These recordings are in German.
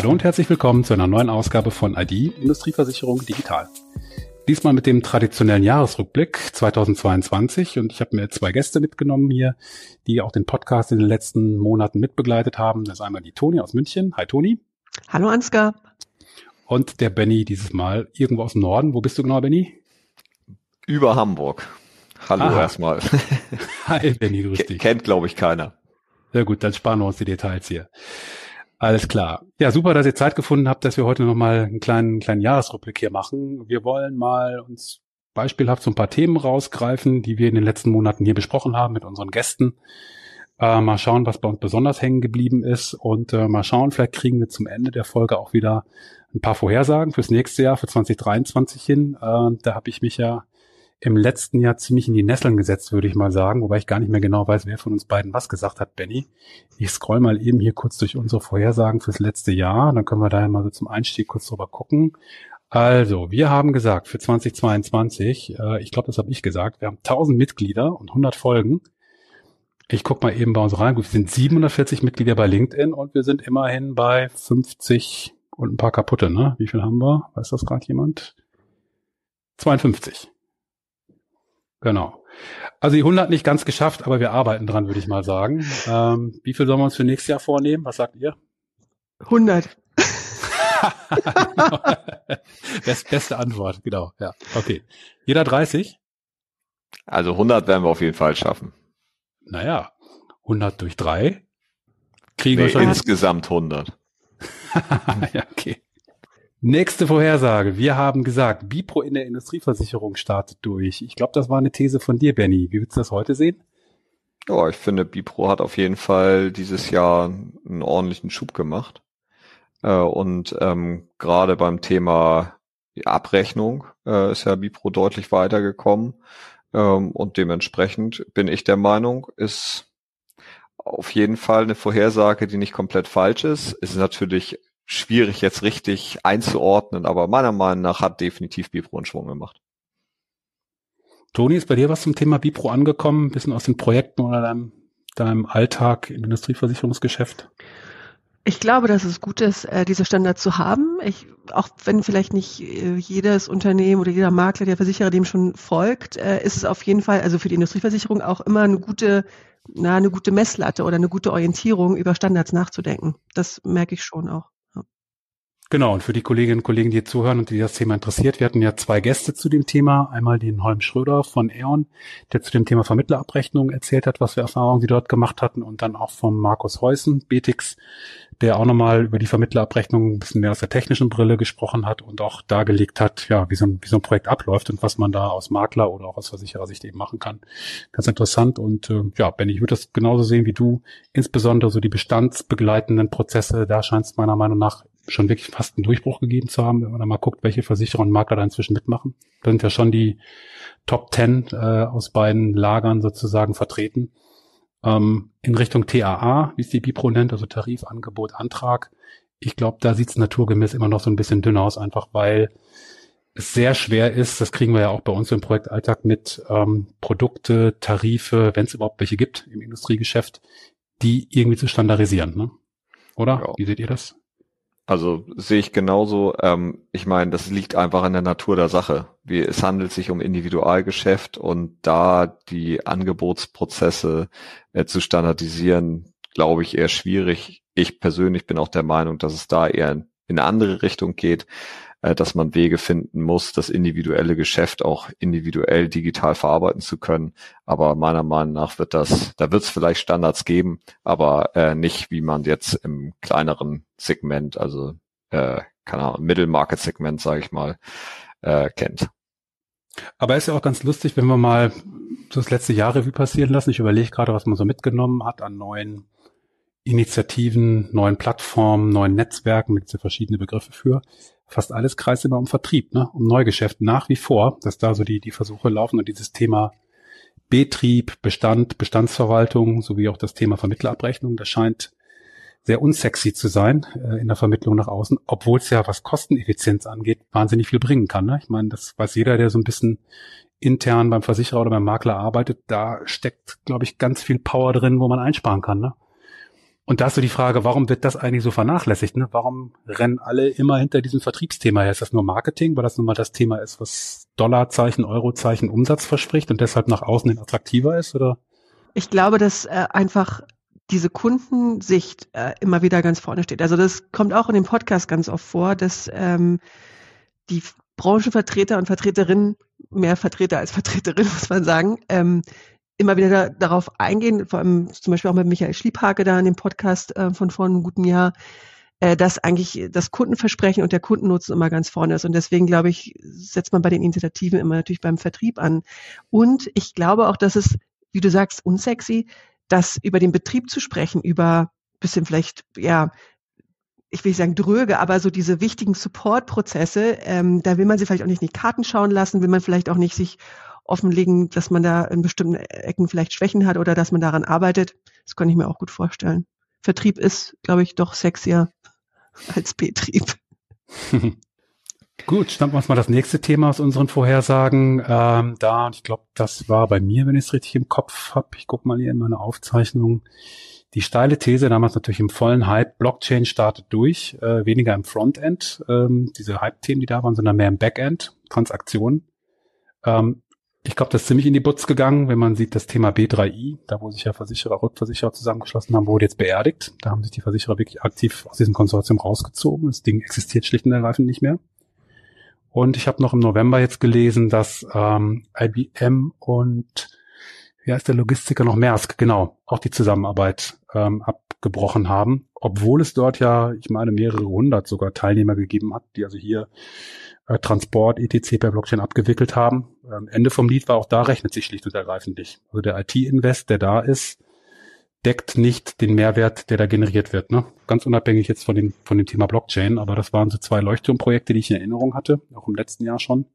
Hallo und herzlich willkommen zu einer neuen Ausgabe von ID Industrieversicherung Digital. Diesmal mit dem traditionellen Jahresrückblick 2022 und ich habe mir zwei Gäste mitgenommen hier, die auch den Podcast in den letzten Monaten mitbegleitet haben. Das ist einmal die Toni aus München. Hi Toni. Hallo Ansgar. Und der Benny dieses Mal irgendwo aus dem Norden. Wo bist du genau, Benny? Über Hamburg. Hallo Aha. erstmal. Hi Benny, grüß dich. Kennt glaube ich keiner. Sehr gut, dann sparen wir uns die Details hier. Alles klar. Ja, super, dass ihr Zeit gefunden habt, dass wir heute nochmal einen kleinen, kleinen Jahresrückblick hier machen. Wir wollen mal uns beispielhaft so ein paar Themen rausgreifen, die wir in den letzten Monaten hier besprochen haben mit unseren Gästen. Äh, mal schauen, was bei uns besonders hängen geblieben ist und äh, mal schauen, vielleicht kriegen wir zum Ende der Folge auch wieder ein paar Vorhersagen fürs nächste Jahr, für 2023 hin. Äh, da habe ich mich ja im letzten Jahr ziemlich in die Nesseln gesetzt, würde ich mal sagen, wobei ich gar nicht mehr genau weiß, wer von uns beiden was gesagt hat, Benny. Ich scroll mal eben hier kurz durch unsere Vorhersagen fürs letzte Jahr, dann können wir da ja mal so zum Einstieg kurz drüber gucken. Also, wir haben gesagt, für 2022, äh, ich glaube, das habe ich gesagt, wir haben 1000 Mitglieder und 100 Folgen. Ich guck mal eben bei uns rein. Wir sind 740 Mitglieder bei LinkedIn und wir sind immerhin bei 50 und ein paar kaputte, ne? Wie viel haben wir? Weiß das gerade jemand? 52. Genau. Also die 100 nicht ganz geschafft, aber wir arbeiten dran, würde ich mal sagen. Ähm, wie viel sollen wir uns für nächstes Jahr vornehmen? Was sagt ihr? 100. Best, beste Antwort, genau. Ja, okay. Jeder 30? Also 100 werden wir auf jeden Fall schaffen. Naja, 100 durch 3 kriegen nee, wir schon. Insgesamt 100. ja, okay. Nächste Vorhersage. Wir haben gesagt, Bipro in der Industrieversicherung startet durch. Ich glaube, das war eine These von dir, Benny. Wie würdest du das heute sehen? Ja, ich finde, Bipro hat auf jeden Fall dieses Jahr einen ordentlichen Schub gemacht. Äh, und ähm, gerade beim Thema Abrechnung äh, ist ja Bipro deutlich weitergekommen. Ähm, und dementsprechend bin ich der Meinung, ist auf jeden Fall eine Vorhersage, die nicht komplett falsch ist. Ist natürlich schwierig jetzt richtig einzuordnen, aber meiner Meinung nach hat definitiv Bipro einen Schwung gemacht. Toni, ist bei dir was zum Thema Bipro angekommen? Ein bisschen aus den Projekten oder deinem, deinem Alltag im Industrieversicherungsgeschäft? Ich glaube, dass es gut ist, äh, diese Standards zu haben. Ich, auch wenn vielleicht nicht äh, jedes Unternehmen oder jeder Makler, der Versicherer dem schon folgt, äh, ist es auf jeden Fall, also für die Industrieversicherung auch immer eine gute, na, eine gute Messlatte oder eine gute Orientierung, über Standards nachzudenken. Das merke ich schon auch. Genau, und für die Kolleginnen und Kollegen, die zuhören und die das Thema interessiert, wir hatten ja zwei Gäste zu dem Thema. Einmal den Holm Schröder von E.ON, der zu dem Thema Vermittlerabrechnung erzählt hat, was für Erfahrungen sie dort gemacht hatten. Und dann auch von Markus Heusen, Betix, der auch nochmal über die Vermittlerabrechnung ein bisschen mehr aus der technischen Brille gesprochen hat und auch dargelegt hat, ja, wie so ein, wie so ein Projekt abläuft und was man da aus Makler oder auch aus Versicherersicht eben machen kann. Ganz interessant. Und äh, ja, Benny, ich würde das genauso sehen wie du. Insbesondere so die bestandsbegleitenden Prozesse, da scheint es meiner Meinung nach schon wirklich fast einen Durchbruch gegeben zu haben, wenn man da mal guckt, welche Versicherer und Makler da inzwischen mitmachen. Da sind ja schon die Top Ten äh, aus beiden Lagern sozusagen vertreten. Ähm, in Richtung TAA, wie es die Bipro nennt, also Tarif, Angebot, Antrag. Ich glaube, da sieht es naturgemäß immer noch so ein bisschen dünn aus, einfach weil es sehr schwer ist, das kriegen wir ja auch bei uns im Projektalltag mit, ähm, Produkte, Tarife, wenn es überhaupt welche gibt im Industriegeschäft, die irgendwie zu standardisieren. Ne? Oder? Ja. Wie seht ihr das? Also sehe ich genauso. Ähm, ich meine, das liegt einfach in der Natur der Sache. Wie, es handelt sich um Individualgeschäft und da die Angebotsprozesse äh, zu standardisieren, glaube ich, eher schwierig. Ich persönlich bin auch der Meinung, dass es da eher in eine andere Richtung geht äh, dass man Wege finden muss, das individuelle Geschäft auch individuell digital verarbeiten zu können. Aber meiner Meinung nach wird das, da wird es vielleicht Standards geben, aber äh, nicht, wie man jetzt im kleineren Segment, also äh, keine Ahnung, Mittelmarket-Segment, sage ich mal, äh, kennt. Aber ist ja auch ganz lustig, wenn wir mal das letzte Jahr Revue passieren lassen. Ich überlege gerade, was man so mitgenommen hat an neuen Initiativen, neuen Plattformen, neuen Netzwerken, mit so verschiedene Begriffe für fast alles kreist immer um Vertrieb, ne? um Neugeschäft nach wie vor, dass da so die, die Versuche laufen und dieses Thema Betrieb, Bestand, Bestandsverwaltung sowie auch das Thema Vermittlerabrechnung, das scheint sehr unsexy zu sein äh, in der Vermittlung nach außen, obwohl es ja, was Kosteneffizienz angeht, wahnsinnig viel bringen kann. Ne? Ich meine, das weiß jeder, der so ein bisschen intern beim Versicherer oder beim Makler arbeitet, da steckt, glaube ich, ganz viel Power drin, wo man einsparen kann. Ne? Und da hast du die Frage, warum wird das eigentlich so vernachlässigt? Ne? Warum rennen alle immer hinter diesem Vertriebsthema her? Ist das nur Marketing, weil das nun mal das Thema ist, was Dollarzeichen, Eurozeichen Umsatz verspricht und deshalb nach außen hin attraktiver ist? Oder? Ich glaube, dass äh, einfach diese Kundensicht äh, immer wieder ganz vorne steht. Also das kommt auch in dem Podcast ganz oft vor, dass ähm, die Branchenvertreter und Vertreterinnen, mehr Vertreter als Vertreterinnen, muss man sagen, ähm, immer wieder da, darauf eingehen, vor allem zum Beispiel auch mit Michael Schliephake da in dem Podcast äh, von vor einem guten Jahr, äh, dass eigentlich das Kundenversprechen und der Kundennutzen immer ganz vorne ist. Und deswegen, glaube ich, setzt man bei den Initiativen immer natürlich beim Vertrieb an. Und ich glaube auch, dass es, wie du sagst, unsexy, dass über den Betrieb zu sprechen, über bisschen vielleicht, ja, ich will nicht sagen dröge, aber so diese wichtigen Support-Prozesse, ähm, da will man sie vielleicht auch nicht in die Karten schauen lassen, will man vielleicht auch nicht sich offenlegen, dass man da in bestimmten Ecken vielleicht Schwächen hat oder dass man daran arbeitet. Das kann ich mir auch gut vorstellen. Vertrieb ist, glaube ich, doch sexier als Betrieb. Gut, schnappen wir uns mal das nächste Thema aus unseren Vorhersagen. Ähm, da, ich glaube, das war bei mir, wenn ich es richtig im Kopf habe. Ich gucke mal hier in meine Aufzeichnung. Die steile These, damals natürlich im vollen Hype, Blockchain startet durch, äh, weniger im Frontend, ähm, diese Hype-Themen, die da waren, sondern mehr im Backend, Transaktionen. Ähm, ich glaube, das ist ziemlich in die Butz gegangen, wenn man sieht, das Thema B3I, da wo sich ja Versicherer, Rückversicherer zusammengeschlossen haben, wurde jetzt beerdigt. Da haben sich die Versicherer wirklich aktiv aus diesem Konsortium rausgezogen. Das Ding existiert schlicht und ergreifend nicht mehr. Und ich habe noch im November jetzt gelesen, dass ähm, IBM und wie heißt der Logistiker noch Maersk, genau, auch die Zusammenarbeit ähm, abgebrochen haben, obwohl es dort ja, ich meine, mehrere hundert sogar Teilnehmer gegeben hat, die also hier äh, Transport, etc. per Blockchain abgewickelt haben. Ähm, Ende vom Lied war auch da rechnet sich schlicht und ergreifend nicht. Also der IT-Invest, der da ist, deckt nicht den Mehrwert, der da generiert wird. Ne? Ganz unabhängig jetzt von dem, von dem Thema Blockchain, aber das waren so zwei Leuchtturmprojekte, die ich in Erinnerung hatte, auch im letzten Jahr schon.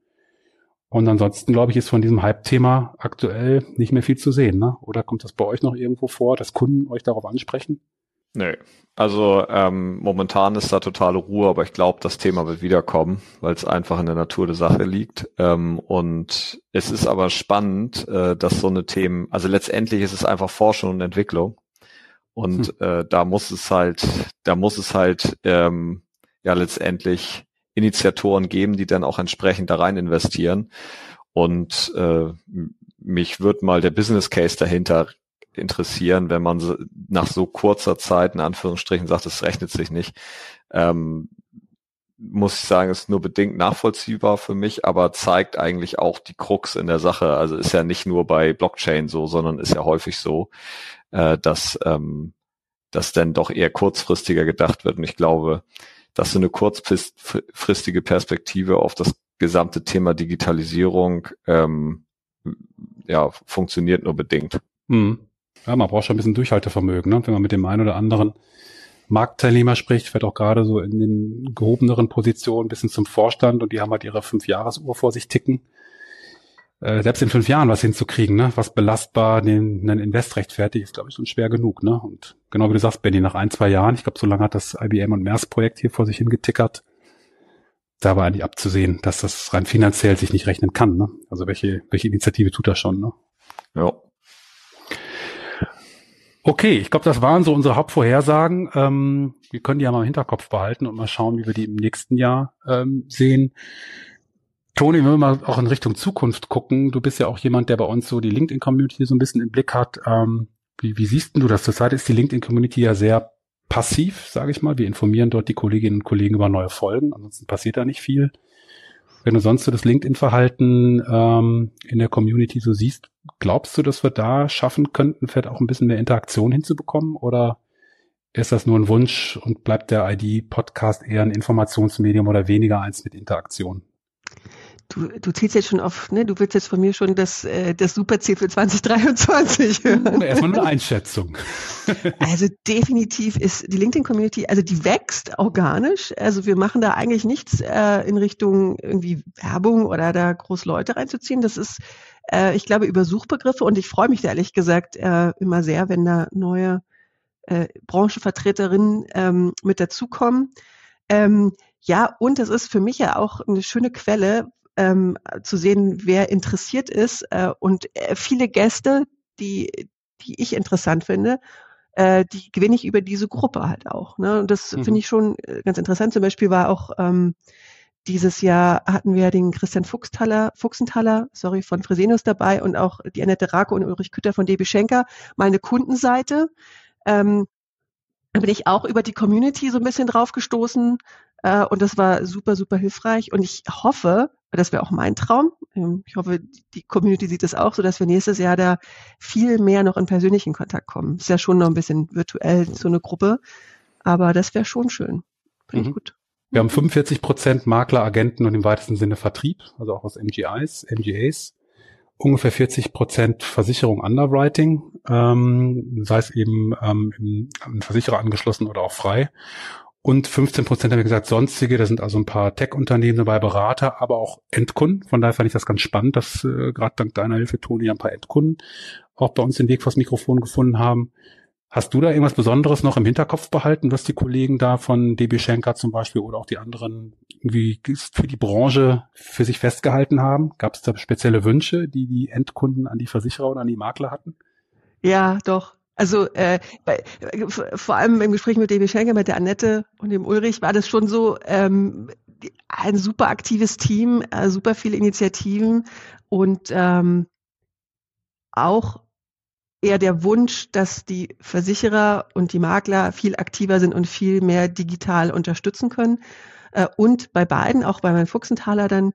Und ansonsten, glaube ich, ist von diesem Hype-Thema aktuell nicht mehr viel zu sehen. Ne? Oder kommt das bei euch noch irgendwo vor, dass Kunden euch darauf ansprechen? Nö. Also ähm, momentan ist da totale Ruhe, aber ich glaube, das Thema wird wiederkommen, weil es einfach in der Natur der Sache liegt. Ähm, und es ist aber spannend, äh, dass so eine Themen, also letztendlich ist es einfach Forschung und Entwicklung. Und hm. äh, da muss es halt, da muss es halt ähm, ja letztendlich Initiatoren geben, die dann auch entsprechend da rein investieren. Und äh, mich wird mal der Business Case dahinter interessieren, wenn man nach so kurzer Zeit in Anführungsstrichen sagt, es rechnet sich nicht. Ähm, muss ich sagen, ist nur bedingt nachvollziehbar für mich, aber zeigt eigentlich auch die Krux in der Sache. Also ist ja nicht nur bei Blockchain so, sondern ist ja häufig so, äh, dass ähm, das dann doch eher kurzfristiger gedacht wird. Und ich glaube, dass so eine kurzfristige Perspektive auf das gesamte Thema Digitalisierung ähm, ja funktioniert nur bedingt. Hm. Ja, man braucht schon ein bisschen Durchhaltevermögen, ne? wenn man mit dem einen oder anderen Marktteilnehmer spricht, vielleicht auch gerade so in den gehobeneren Positionen bis hin zum Vorstand und die haben halt ihre Fünf-Jahres-Uhr vor sich ticken. Äh, selbst in fünf Jahren was hinzukriegen, ne? was belastbar den, einen Invest rechtfertigt, ist, glaube ich, schon schwer genug. Ne? Und genau wie du sagst, Benny, nach ein, zwei Jahren, ich glaube, so lange hat das IBM und MERS-Projekt hier vor sich hingetickert, da war eigentlich abzusehen, dass das rein finanziell sich nicht rechnen kann. Ne? Also welche, welche Initiative tut das schon? Ne? Ja. Okay, ich glaube, das waren so unsere Hauptvorhersagen. Ähm, wir können die ja mal im Hinterkopf behalten und mal schauen, wie wir die im nächsten Jahr ähm, sehen. Toni, wenn wir mal auch in Richtung Zukunft gucken, du bist ja auch jemand, der bei uns so die LinkedIn-Community so ein bisschen im Blick hat. Ähm, wie, wie siehst du das? Zurzeit ist die LinkedIn-Community ja sehr passiv, sage ich mal. Wir informieren dort die Kolleginnen und Kollegen über neue Folgen, ansonsten passiert da nicht viel. Wenn du sonst so das LinkedIn-Verhalten ähm, in der Community so siehst, glaubst du, dass wir da schaffen könnten, vielleicht auch ein bisschen mehr Interaktion hinzubekommen? Oder ist das nur ein Wunsch und bleibt der ID-Podcast eher ein Informationsmedium oder weniger eins mit Interaktion? Du, du zielst jetzt schon auf, ne, du willst jetzt von mir schon das, äh, das Superziel für 2023 hören. Erstmal eine Einschätzung. Also definitiv ist die LinkedIn-Community, also die wächst organisch. Also wir machen da eigentlich nichts äh, in Richtung irgendwie Werbung oder da groß Leute reinzuziehen. Das ist, äh, ich glaube, über Suchbegriffe und ich freue mich da ehrlich gesagt äh, immer sehr, wenn da neue äh, Branchenvertreterinnen ähm, mit dazukommen. Ähm, ja, und es ist für mich ja auch eine schöne Quelle, ähm, zu sehen, wer interessiert ist. Äh, und äh, viele Gäste, die, die ich interessant finde, äh, die gewinne ich über diese Gruppe halt auch. Ne? Und das mhm. finde ich schon äh, ganz interessant. Zum Beispiel war auch ähm, dieses Jahr hatten wir den Christian Fuchsthaler, Fuchsenthaler, sorry, von Fresenius dabei und auch die Annette Rake und Ulrich Kütter von DB Schenker, meine Kundenseite. Ähm, da bin ich auch über die Community so ein bisschen drauf gestoßen äh, und das war super, super hilfreich. Und ich hoffe, das wäre auch mein Traum, ähm, ich hoffe, die Community sieht es auch so, dass wir nächstes Jahr da viel mehr noch in persönlichen Kontakt kommen. Ist ja schon noch ein bisschen virtuell so eine Gruppe, aber das wäre schon schön. Finde mhm. ich gut. Wir haben 45 Prozent Makler, Agenten und im weitesten Sinne Vertrieb, also auch aus MGIs, MGAs. Ungefähr 40 Prozent Versicherung Underwriting, ähm, sei es eben ähm, im Versicherer angeschlossen oder auch frei. Und 15 Prozent haben wir gesagt sonstige, da sind also ein paar Tech-Unternehmen dabei, Berater, aber auch Endkunden. Von daher fand ich das ganz spannend, dass äh, gerade dank deiner Hilfe, Toni, ein paar Endkunden auch bei uns den Weg vors Mikrofon gefunden haben. Hast du da irgendwas Besonderes noch im Hinterkopf behalten, was die Kollegen da von DB Schenker zum Beispiel oder auch die anderen irgendwie für die Branche für sich festgehalten haben? Gab es da spezielle Wünsche, die die Endkunden an die Versicherer oder an die Makler hatten? Ja, doch. Also äh, bei, vor allem im Gespräch mit DB Schenker, mit der Annette und dem Ulrich war das schon so ähm, ein super aktives Team, äh, super viele Initiativen und ähm, auch eher der Wunsch, dass die Versicherer und die Makler viel aktiver sind und viel mehr digital unterstützen können. Äh, und bei beiden, auch bei meinem Fuchsenthaler dann,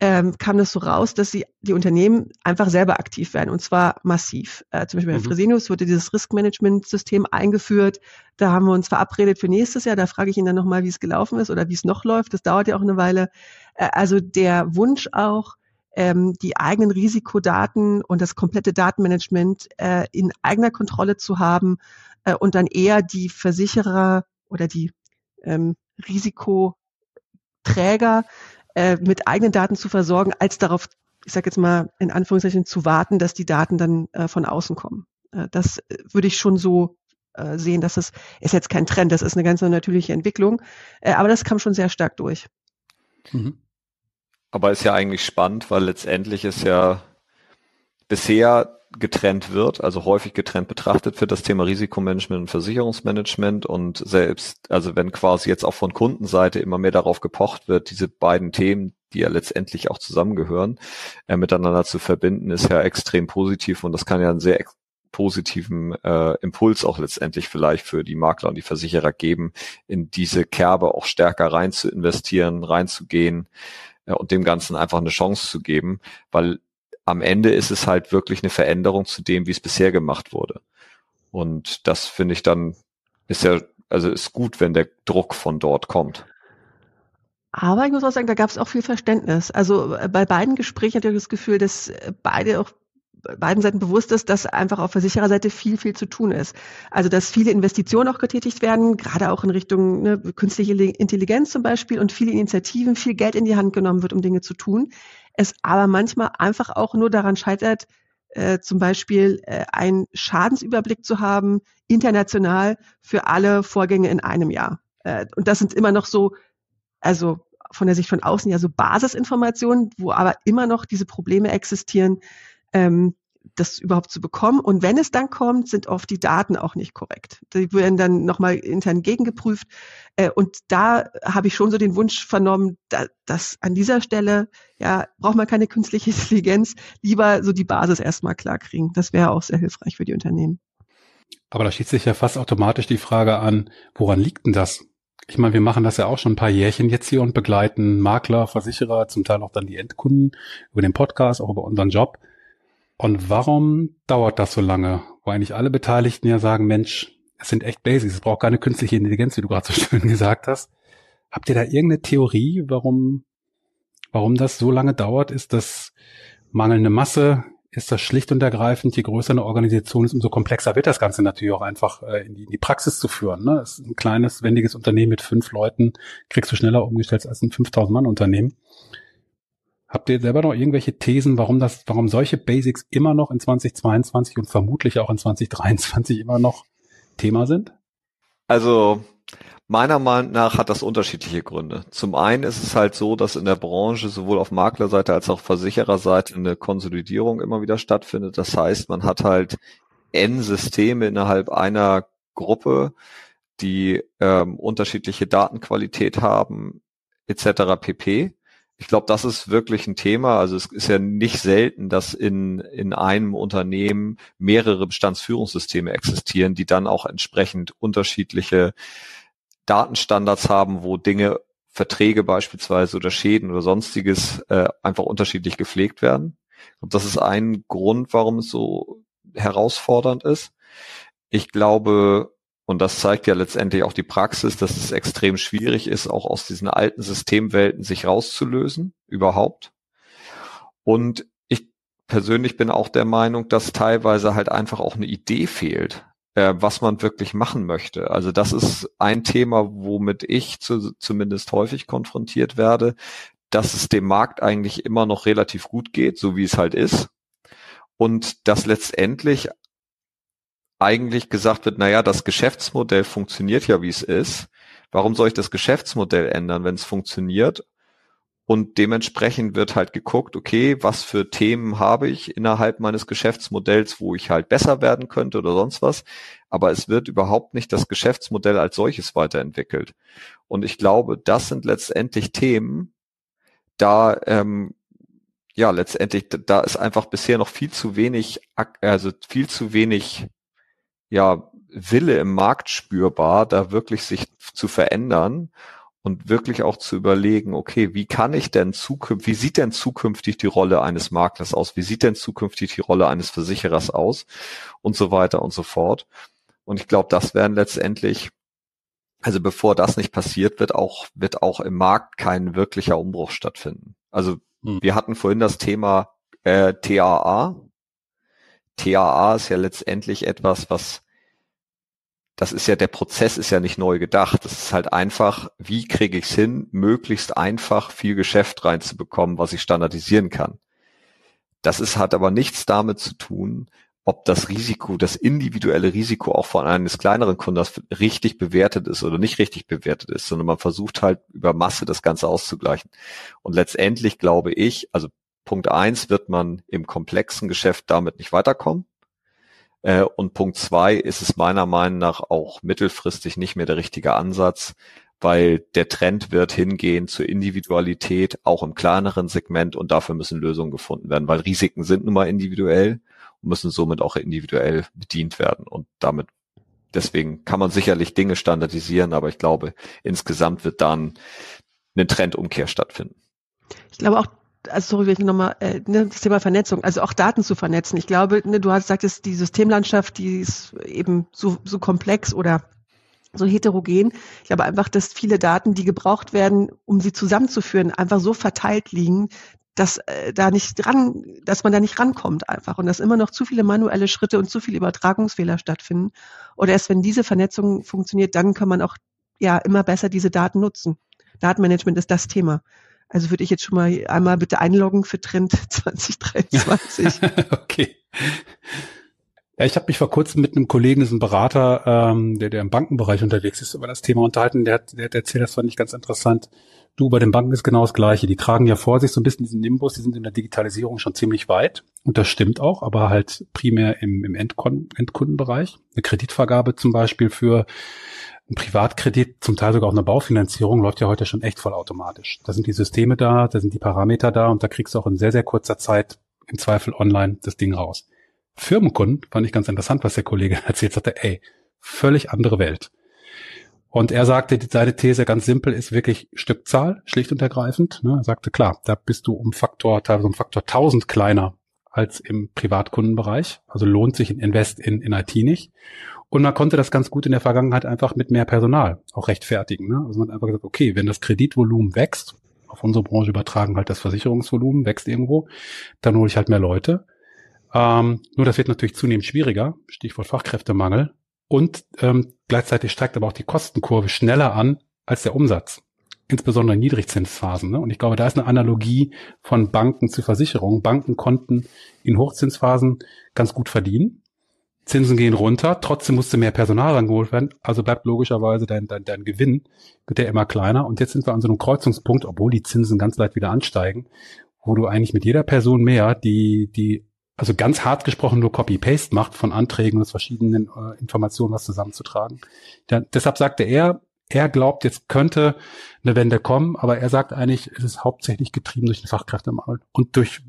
ähm, kam das so raus, dass sie die Unternehmen einfach selber aktiv werden und zwar massiv. Äh, zum Beispiel bei mhm. Fresenius wurde dieses Risk-Management-System eingeführt. Da haben wir uns verabredet für nächstes Jahr. Da frage ich ihn dann nochmal, wie es gelaufen ist oder wie es noch läuft. Das dauert ja auch eine Weile. Äh, also der Wunsch auch, ähm, die eigenen Risikodaten und das komplette Datenmanagement äh, in eigener Kontrolle zu haben äh, und dann eher die Versicherer oder die ähm, Risikoträger äh, mit eigenen Daten zu versorgen, als darauf, ich sage jetzt mal in Anführungszeichen, zu warten, dass die Daten dann äh, von außen kommen. Äh, das äh, würde ich schon so äh, sehen, dass es ist jetzt kein Trend, das ist eine ganz natürliche Entwicklung, aber das kam schon sehr stark durch. Mhm. Aber ist ja eigentlich spannend, weil letztendlich ist ja bisher getrennt wird, also häufig getrennt betrachtet wird, das Thema Risikomanagement und Versicherungsmanagement und selbst, also wenn quasi jetzt auch von Kundenseite immer mehr darauf gepocht wird, diese beiden Themen, die ja letztendlich auch zusammengehören, äh, miteinander zu verbinden, ist ja extrem positiv und das kann ja einen sehr positiven äh, Impuls auch letztendlich vielleicht für die Makler und die Versicherer geben, in diese Kerbe auch stärker rein zu investieren, reinzugehen äh, und dem Ganzen einfach eine Chance zu geben, weil am Ende ist es halt wirklich eine Veränderung zu dem, wie es bisher gemacht wurde. Und das finde ich dann, ist ja, also ist gut, wenn der Druck von dort kommt. Aber ich muss auch sagen, da gab es auch viel Verständnis. Also äh, bei beiden Gesprächen hatte ich das Gefühl, dass äh, beide auch beiden Seiten bewusst ist, dass einfach auf Versichererseite viel, viel zu tun ist. Also dass viele Investitionen auch getätigt werden, gerade auch in Richtung ne, künstliche Intelligenz zum Beispiel und viele Initiativen, viel Geld in die Hand genommen wird, um Dinge zu tun. Es aber manchmal einfach auch nur daran scheitert, äh, zum Beispiel äh, einen Schadensüberblick zu haben, international für alle Vorgänge in einem Jahr. Äh, und das sind immer noch so, also von der Sicht von außen ja so Basisinformationen, wo aber immer noch diese Probleme existieren, ähm, das überhaupt zu bekommen. Und wenn es dann kommt, sind oft die Daten auch nicht korrekt. Die werden dann nochmal intern gegengeprüft. Äh, und da habe ich schon so den Wunsch vernommen, da, dass an dieser Stelle, ja, braucht man keine künstliche Intelligenz, lieber so die Basis erstmal klar kriegen. Das wäre auch sehr hilfreich für die Unternehmen. Aber da schließt sich ja fast automatisch die Frage an, woran liegt denn das? Ich meine, wir machen das ja auch schon ein paar Jährchen jetzt hier und begleiten Makler, Versicherer, zum Teil auch dann die Endkunden über den Podcast, auch über unseren Job. Und warum dauert das so lange? Wo eigentlich alle Beteiligten ja sagen, Mensch, es sind echt Basics, es braucht keine künstliche Intelligenz, wie du gerade so schön gesagt hast. Habt ihr da irgendeine Theorie, warum, warum das so lange dauert? Ist das mangelnde Masse? Ist das schlicht und ergreifend, je größer eine Organisation ist, umso komplexer wird das Ganze natürlich auch einfach äh, in, die, in die Praxis zu führen. Ne? ist ein kleines, wendiges Unternehmen mit fünf Leuten, kriegst du schneller umgestellt als ein 5000 Mann Unternehmen. Habt ihr selber noch irgendwelche Thesen, warum das, warum solche Basics immer noch in 2022 und vermutlich auch in 2023 immer noch Thema sind? Also meiner Meinung nach hat das unterschiedliche Gründe. Zum einen ist es halt so, dass in der Branche sowohl auf Maklerseite als auch Versichererseite eine Konsolidierung immer wieder stattfindet. Das heißt, man hat halt N Systeme innerhalb einer Gruppe, die ähm, unterschiedliche Datenqualität haben, etc. pp. Ich glaube, das ist wirklich ein Thema. Also es ist ja nicht selten, dass in, in einem Unternehmen mehrere Bestandsführungssysteme existieren, die dann auch entsprechend unterschiedliche Datenstandards haben, wo Dinge, Verträge beispielsweise oder Schäden oder sonstiges äh, einfach unterschiedlich gepflegt werden. Und das ist ein Grund, warum es so herausfordernd ist. Ich glaube, und das zeigt ja letztendlich auch die Praxis, dass es extrem schwierig ist, auch aus diesen alten Systemwelten sich rauszulösen, überhaupt. Und ich persönlich bin auch der Meinung, dass teilweise halt einfach auch eine Idee fehlt, äh, was man wirklich machen möchte. Also das ist ein Thema, womit ich zu, zumindest häufig konfrontiert werde, dass es dem Markt eigentlich immer noch relativ gut geht, so wie es halt ist. Und dass letztendlich eigentlich gesagt wird, naja, das Geschäftsmodell funktioniert ja, wie es ist. Warum soll ich das Geschäftsmodell ändern, wenn es funktioniert? Und dementsprechend wird halt geguckt, okay, was für Themen habe ich innerhalb meines Geschäftsmodells, wo ich halt besser werden könnte oder sonst was. Aber es wird überhaupt nicht das Geschäftsmodell als solches weiterentwickelt. Und ich glaube, das sind letztendlich Themen, da ähm, ja letztendlich da ist einfach bisher noch viel zu wenig, also viel zu wenig ja, Wille im Markt spürbar, da wirklich sich zu verändern und wirklich auch zu überlegen, okay, wie kann ich denn zukünftig, wie sieht denn zukünftig die Rolle eines Maklers aus? Wie sieht denn zukünftig die Rolle eines Versicherers aus? Und so weiter und so fort. Und ich glaube, das werden letztendlich, also bevor das nicht passiert, wird auch, wird auch im Markt kein wirklicher Umbruch stattfinden. Also hm. wir hatten vorhin das Thema äh, TAA, TAA ist ja letztendlich etwas, was das ist ja, der Prozess ist ja nicht neu gedacht. Das ist halt einfach, wie kriege ich es hin, möglichst einfach viel Geschäft reinzubekommen, was ich standardisieren kann. Das ist, hat aber nichts damit zu tun, ob das Risiko, das individuelle Risiko auch von eines kleineren Kundes richtig bewertet ist oder nicht richtig bewertet ist, sondern man versucht halt über Masse das Ganze auszugleichen. Und letztendlich glaube ich, also Punkt eins wird man im komplexen Geschäft damit nicht weiterkommen. Äh, und Punkt zwei ist es meiner Meinung nach auch mittelfristig nicht mehr der richtige Ansatz, weil der Trend wird hingehen zur Individualität, auch im kleineren Segment und dafür müssen Lösungen gefunden werden, weil Risiken sind nun mal individuell und müssen somit auch individuell bedient werden und damit deswegen kann man sicherlich Dinge standardisieren, aber ich glaube, insgesamt wird dann eine Trendumkehr stattfinden. Ich glaube auch, also sorry, ich nochmal, äh, ne, das Thema Vernetzung, also auch Daten zu vernetzen. Ich glaube, ne, du hast sagtest, die Systemlandschaft, die ist eben so, so komplex oder so heterogen. Ich glaube einfach, dass viele Daten, die gebraucht werden, um sie zusammenzuführen, einfach so verteilt liegen, dass äh, da nicht dran, dass man da nicht rankommt einfach und dass immer noch zu viele manuelle Schritte und zu viele Übertragungsfehler stattfinden. Oder erst wenn diese Vernetzung funktioniert, dann kann man auch ja immer besser diese Daten nutzen. Datenmanagement ist das Thema. Also würde ich jetzt schon mal einmal bitte einloggen für Trend 2023. okay. Ja, ich habe mich vor kurzem mit einem Kollegen, ist ein Berater, ähm, der, der im Bankenbereich unterwegs ist, über das Thema unterhalten. Der hat, der hat erzählt, das fand ich ganz interessant. Du, bei den Banken ist genau das Gleiche. Die tragen ja vor sich so ein bisschen diesen Nimbus, die sind in der Digitalisierung schon ziemlich weit. Und das stimmt auch, aber halt primär im, im Endkon Endkundenbereich. Eine Kreditvergabe zum Beispiel für ein Privatkredit, zum Teil sogar auch eine Baufinanzierung, läuft ja heute schon echt vollautomatisch. Da sind die Systeme da, da sind die Parameter da und da kriegst du auch in sehr, sehr kurzer Zeit im Zweifel online das Ding raus. Firmenkunden fand ich ganz interessant, was der Kollege erzählt hatte, ey, völlig andere Welt. Und er sagte, seine These ganz simpel ist wirklich Stückzahl, schlicht und ergreifend. Ne? Er sagte, klar, da bist du um Faktor, teilweise um Faktor 1000 kleiner als im Privatkundenbereich. Also lohnt sich ein Invest in, in IT nicht. Und man konnte das ganz gut in der Vergangenheit einfach mit mehr Personal auch rechtfertigen. Ne? Also man hat einfach gesagt, okay, wenn das Kreditvolumen wächst, auf unsere Branche übertragen halt das Versicherungsvolumen, wächst irgendwo, dann hole ich halt mehr Leute. Ähm, nur das wird natürlich zunehmend schwieriger, Stichwort Fachkräftemangel. Und ähm, gleichzeitig steigt aber auch die Kostenkurve schneller an als der Umsatz. Insbesondere in Niedrigzinsphasen. Ne? Und ich glaube, da ist eine Analogie von Banken zu Versicherungen. Banken konnten in Hochzinsphasen ganz gut verdienen Zinsen gehen runter, trotzdem musste mehr Personal rangeholt werden, also bleibt logischerweise dein, dein, dein Gewinn, wird der immer kleiner. Und jetzt sind wir an so einem Kreuzungspunkt, obwohl die Zinsen ganz leicht wieder ansteigen, wo du eigentlich mit jeder Person mehr, die, die also ganz hart gesprochen nur Copy-Paste macht von Anträgen aus verschiedenen äh, Informationen was zusammenzutragen. Der, deshalb sagte er, er glaubt, jetzt könnte eine Wende kommen, aber er sagt eigentlich, es ist hauptsächlich getrieben durch den Fachkräftemangel und durch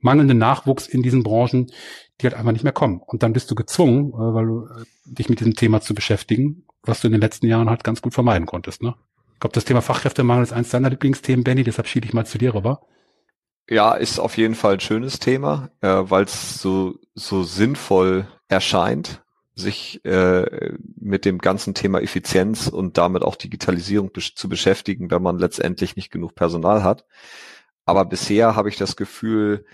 mangelnden Nachwuchs in diesen Branchen, die halt einfach nicht mehr kommen. Und dann bist du gezwungen, äh, weil du äh, dich mit diesem Thema zu beschäftigen, was du in den letzten Jahren halt ganz gut vermeiden konntest. Ne? Ich glaube, das Thema Fachkräftemangel ist eins deiner Lieblingsthemen, Benny, deshalb schiebe ich mal zu dir rüber. Ja, ist auf jeden Fall ein schönes Thema, äh, weil es so, so sinnvoll erscheint, sich äh, mit dem ganzen Thema Effizienz und damit auch Digitalisierung zu beschäftigen, wenn man letztendlich nicht genug Personal hat. Aber bisher habe ich das Gefühl,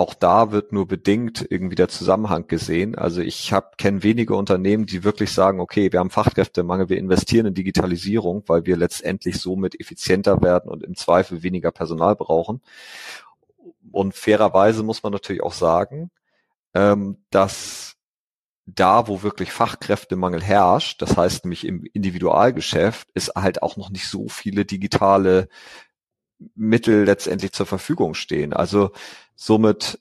auch da wird nur bedingt irgendwie der Zusammenhang gesehen. Also ich habe kenne wenige Unternehmen, die wirklich sagen, okay, wir haben Fachkräftemangel, wir investieren in Digitalisierung, weil wir letztendlich somit effizienter werden und im Zweifel weniger Personal brauchen. Und fairerweise muss man natürlich auch sagen, ähm, dass da, wo wirklich Fachkräftemangel herrscht, das heißt nämlich im Individualgeschäft, ist halt auch noch nicht so viele digitale Mittel letztendlich zur Verfügung stehen. Also somit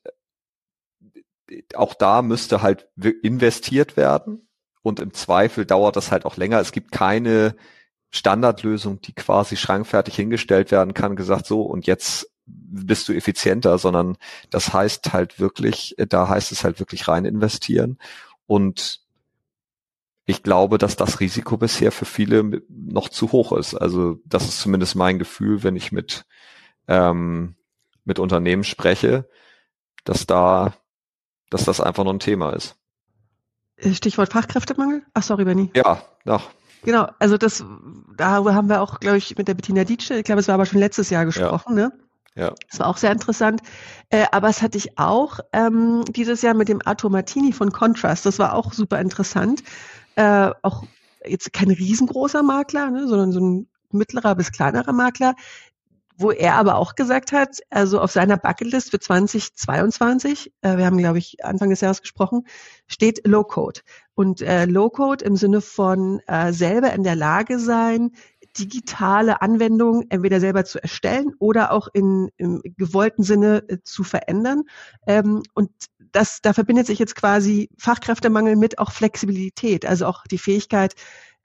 auch da müsste halt investiert werden und im Zweifel dauert das halt auch länger. Es gibt keine Standardlösung, die quasi schrankfertig hingestellt werden kann, gesagt so und jetzt bist du effizienter, sondern das heißt halt wirklich, da heißt es halt wirklich rein investieren und ich glaube, dass das Risiko bisher für viele noch zu hoch ist. Also das ist zumindest mein Gefühl, wenn ich mit, ähm, mit Unternehmen spreche, dass da, dass das einfach noch ein Thema ist. Äh, Stichwort Fachkräftemangel? Ach, sorry, Benny. Ja, doch. Genau, also das, darüber haben wir auch, glaube ich, mit der Bettina Dietsche, ich glaube, es war aber schon letztes Jahr gesprochen, ja. ne? Ja. Das war auch sehr interessant. Äh, aber es hatte ich auch ähm, dieses Jahr mit dem Arthur Martini von Contrast. Das war auch super interessant. Äh, auch jetzt kein riesengroßer Makler, ne, sondern so ein mittlerer bis kleinerer Makler, wo er aber auch gesagt hat, also auf seiner Bucketlist für 2022, äh, wir haben, glaube ich, Anfang des Jahres gesprochen, steht Low Code. Und äh, Low Code im Sinne von äh, selber in der Lage sein, digitale Anwendungen entweder selber zu erstellen oder auch in, im gewollten Sinne äh, zu verändern. Ähm, und das, da verbindet sich jetzt quasi Fachkräftemangel mit auch Flexibilität, also auch die Fähigkeit,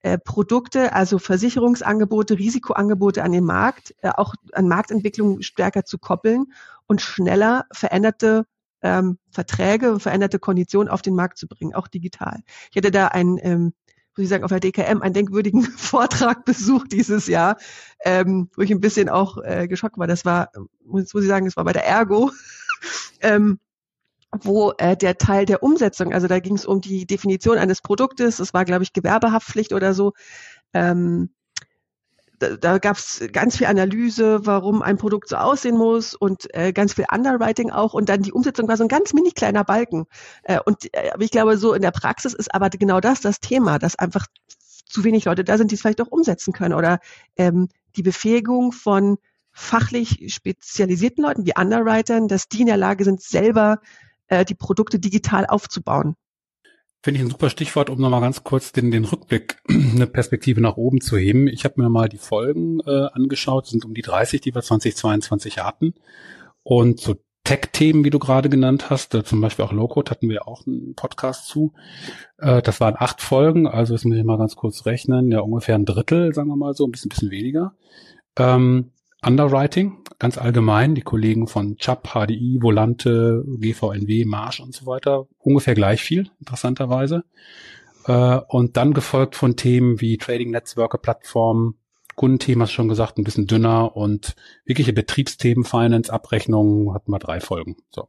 äh, Produkte, also Versicherungsangebote, Risikoangebote an den Markt, äh, auch an Marktentwicklung stärker zu koppeln und schneller veränderte ähm, Verträge veränderte Konditionen auf den Markt zu bringen, auch digital. Ich hatte da ein ähm, muss ich sagen, auf der DKM einen denkwürdigen Vortrag besucht dieses Jahr, ähm, wo ich ein bisschen auch äh, geschockt war. Das war, muss, muss ich sagen, das war bei der Ergo. ähm, wo äh, der Teil der Umsetzung, also da ging es um die Definition eines Produktes, das war, glaube ich, Gewerbehaftpflicht oder so, ähm, da, da gab es ganz viel Analyse, warum ein Produkt so aussehen muss und äh, ganz viel Underwriting auch und dann die Umsetzung war so ein ganz mini kleiner Balken. Äh, und äh, ich glaube, so in der Praxis ist aber genau das das Thema, dass einfach zu wenig Leute da sind, die es vielleicht auch umsetzen können oder ähm, die Befähigung von fachlich spezialisierten Leuten wie Underwritern, dass die in der Lage sind, selber äh, die Produkte digital aufzubauen. Finde ich ein super Stichwort, um nochmal ganz kurz den, den Rückblick, eine Perspektive nach oben zu heben. Ich habe mir mal die Folgen äh, angeschaut, sind um die 30, die wir 2022 hatten. Und so Tech-Themen, wie du gerade genannt hast, äh, zum Beispiel auch Low-Code hatten wir auch einen Podcast zu. Äh, das waren acht Folgen, also das muss ich mal ganz kurz rechnen, ja ungefähr ein Drittel, sagen wir mal so, ein bisschen, bisschen weniger. Ähm, Underwriting, ganz allgemein, die Kollegen von CHAP, HDI, Volante, GVNW, Marsch und so weiter, ungefähr gleich viel, interessanterweise. Äh, und dann gefolgt von Themen wie Trading Netzwerke, Plattformen, Kundenthemen, hast du schon gesagt, ein bisschen dünner und wirkliche Betriebsthemen, Finance, Abrechnungen, hatten wir drei Folgen. So.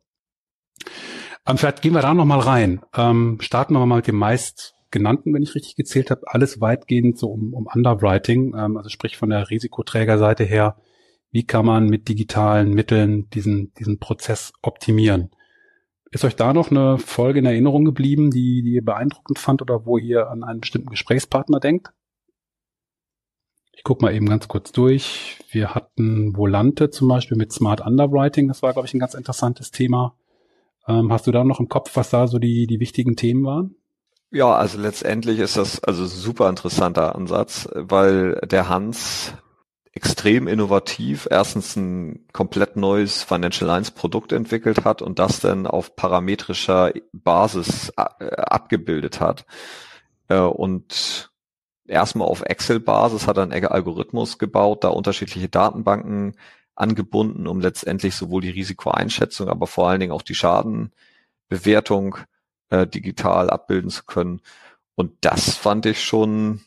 Ähm, vielleicht gehen wir da nochmal rein. Ähm, starten wir mal mit dem meist genannten, wenn ich richtig gezählt habe, alles weitgehend so um, um Underwriting, ähm, also sprich von der Risikoträgerseite her wie kann man mit digitalen Mitteln diesen, diesen Prozess optimieren. Ist euch da noch eine Folge in Erinnerung geblieben, die, die ihr beeindruckend fand oder wo ihr an einen bestimmten Gesprächspartner denkt? Ich guck mal eben ganz kurz durch. Wir hatten Volante zum Beispiel mit Smart Underwriting. Das war, glaube ich, ein ganz interessantes Thema. Ähm, hast du da noch im Kopf, was da so die, die wichtigen Themen waren? Ja, also letztendlich ist das also super interessanter Ansatz, weil der Hans extrem innovativ erstens ein komplett neues Financial Lines Produkt entwickelt hat und das dann auf parametrischer Basis äh, abgebildet hat. Äh, und erstmal auf Excel-Basis hat er einen Algorithmus gebaut, da unterschiedliche Datenbanken angebunden, um letztendlich sowohl die Risikoeinschätzung, aber vor allen Dingen auch die Schadenbewertung äh, digital abbilden zu können. Und das fand ich schon,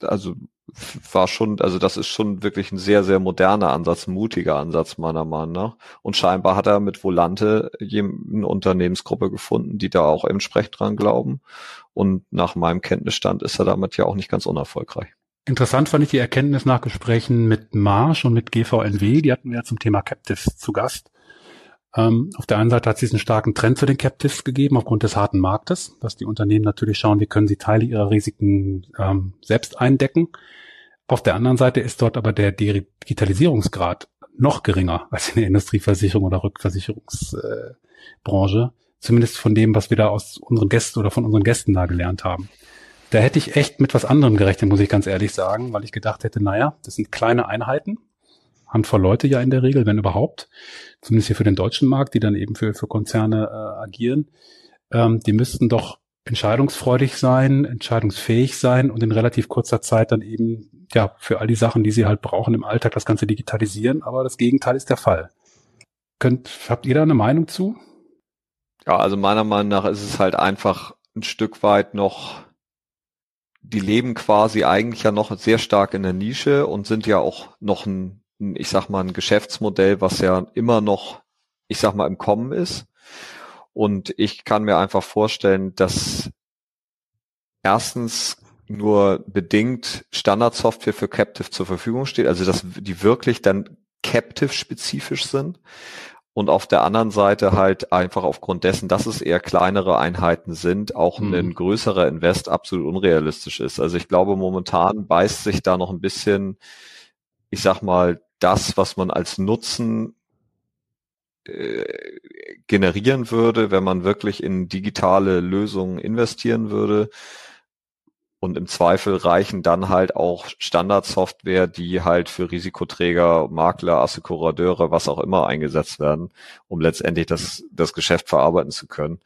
also war schon, also das ist schon wirklich ein sehr, sehr moderner Ansatz, mutiger Ansatz meiner Meinung nach. Und scheinbar hat er mit Volante eine Unternehmensgruppe gefunden, die da auch entsprechend dran glauben. Und nach meinem Kenntnisstand ist er damit ja auch nicht ganz unerfolgreich. Interessant fand ich die Erkenntnis nach Gesprächen mit Marsch und mit GVNW, die hatten wir ja zum Thema Captives zu Gast. Ähm, auf der einen Seite hat es diesen starken Trend zu den Captives gegeben, aufgrund des harten Marktes, dass die Unternehmen natürlich schauen, wie können sie Teile ihrer Risiken ähm, selbst eindecken. Auf der anderen Seite ist dort aber der Digitalisierungsgrad noch geringer als in der Industrieversicherung oder Rückversicherungsbranche. Äh, Zumindest von dem, was wir da aus unseren Gästen oder von unseren Gästen da gelernt haben. Da hätte ich echt mit was anderem gerechnet, muss ich ganz ehrlich sagen, weil ich gedacht hätte, naja, das sind kleine Einheiten, Handvoll Leute ja in der Regel, wenn überhaupt, zumindest hier für den deutschen Markt, die dann eben für, für Konzerne äh, agieren. Ähm, die müssten doch entscheidungsfreudig sein, entscheidungsfähig sein und in relativ kurzer Zeit dann eben ja für all die Sachen, die sie halt brauchen im Alltag, das Ganze digitalisieren. Aber das Gegenteil ist der Fall. Könnt, habt ihr da eine Meinung zu? Ja, also meiner Meinung nach ist es halt einfach ein Stück weit noch, die leben quasi eigentlich ja noch sehr stark in der Nische und sind ja auch noch ein, ich sag mal, ein Geschäftsmodell, was ja immer noch, ich sag mal, im Kommen ist. Und ich kann mir einfach vorstellen, dass erstens nur bedingt Standardsoftware für Captive zur Verfügung steht, also dass die wirklich dann Captive-spezifisch sind. Und auf der anderen Seite halt einfach aufgrund dessen, dass es eher kleinere Einheiten sind, auch mhm. ein größerer Invest absolut unrealistisch ist. Also ich glaube, momentan beißt sich da noch ein bisschen, ich sag mal, das, was man als Nutzen äh, generieren würde, wenn man wirklich in digitale Lösungen investieren würde. Und im Zweifel reichen dann halt auch Standardsoftware, die halt für Risikoträger, Makler, Assekurateure, was auch immer eingesetzt werden, um letztendlich das, das Geschäft verarbeiten zu können.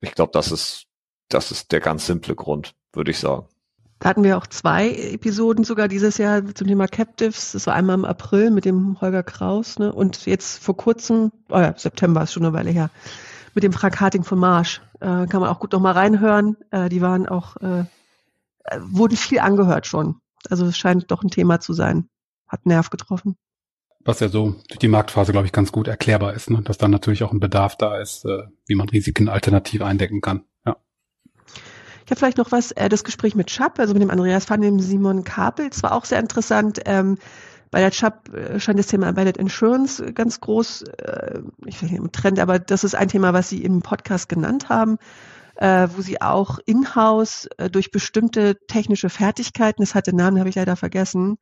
Ich glaube, das ist, das ist der ganz simple Grund, würde ich sagen. Da hatten wir auch zwei Episoden sogar dieses Jahr zum Thema Captives. Das war einmal im April mit dem Holger Kraus ne? und jetzt vor kurzem, oh ja, September ist schon eine Weile her, mit dem Frank Harting von Marsch. Äh, kann man auch gut noch mal reinhören. Äh, die waren auch, äh, wurden viel angehört schon. Also es scheint doch ein Thema zu sein. Hat Nerv getroffen. Was ja so durch die Marktphase, glaube ich, ganz gut erklärbar ist, ne? dass dann natürlich auch ein Bedarf da ist, äh, wie man Risiken alternativ eindecken kann. Ich habe vielleicht noch was, äh, das Gespräch mit Schapp, also mit dem Andreas Pfann, dem Simon Kapel, das war auch sehr interessant. Ähm, bei der Chubb äh, scheint das Thema Embedded Insurance ganz groß, äh, ich will nicht im Trend, aber das ist ein Thema, was Sie im Podcast genannt haben, äh, wo Sie auch in-house äh, durch bestimmte technische Fertigkeiten, das hat den Namen, habe ich leider vergessen,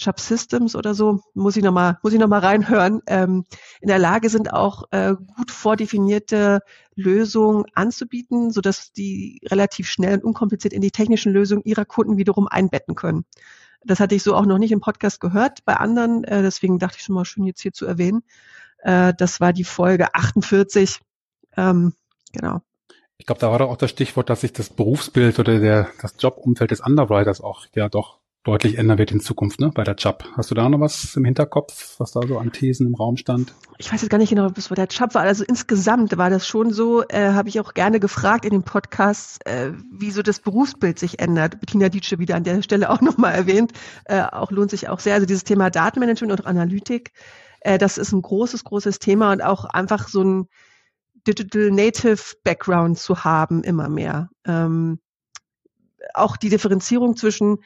Chubb Systems oder so, muss ich nochmal, muss ich noch mal reinhören, ähm, in der Lage sind auch äh, gut vordefinierte Lösungen anzubieten, so dass die relativ schnell und unkompliziert in die technischen Lösungen ihrer Kunden wiederum einbetten können. Das hatte ich so auch noch nicht im Podcast gehört bei anderen, äh, deswegen dachte ich schon mal schön jetzt hier zu erwähnen. Äh, das war die Folge 48. Ähm, genau. Ich glaube, da war doch auch das Stichwort, dass sich das Berufsbild oder der, das Jobumfeld des Underwriters auch ja doch deutlich ändern wird in Zukunft, ne, bei der Chubb. Hast du da noch was im Hinterkopf, was da so an Thesen im Raum stand? Ich weiß jetzt gar nicht genau, bis wo der Chubb war. Also insgesamt war das schon so, äh, habe ich auch gerne gefragt in den Podcasts, äh, wie so das Berufsbild sich ändert. Bettina Dietsche wieder an der Stelle auch nochmal erwähnt. Äh, auch lohnt sich auch sehr. Also dieses Thema Datenmanagement und Analytik, äh, das ist ein großes, großes Thema und auch einfach so ein Digital Native Background zu haben, immer mehr. Ähm, auch die Differenzierung zwischen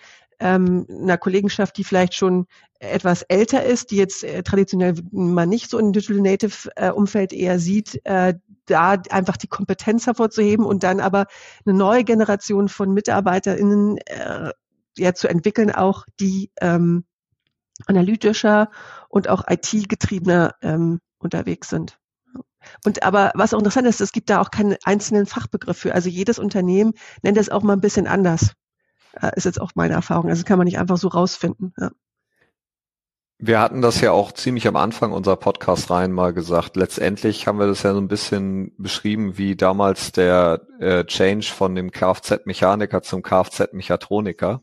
ähm, einer Kollegenschaft, die vielleicht schon etwas älter ist, die jetzt äh, traditionell man nicht so in Digital Native äh, Umfeld eher sieht, äh, da einfach die Kompetenz hervorzuheben und dann aber eine neue Generation von MitarbeiterInnen äh, ja zu entwickeln, auch die ähm, analytischer und auch IT-getriebener ähm, unterwegs sind. Und aber was auch interessant ist, es gibt da auch keinen einzelnen Fachbegriff für. Also jedes Unternehmen nennt es auch mal ein bisschen anders. Äh, ist jetzt auch meine Erfahrung. Also kann man nicht einfach so rausfinden. Ja. Wir hatten das ja auch ziemlich am Anfang unserer Podcast rein mal gesagt. Letztendlich haben wir das ja so ein bisschen beschrieben, wie damals der äh, Change von dem Kfz-Mechaniker zum Kfz-Mechatroniker.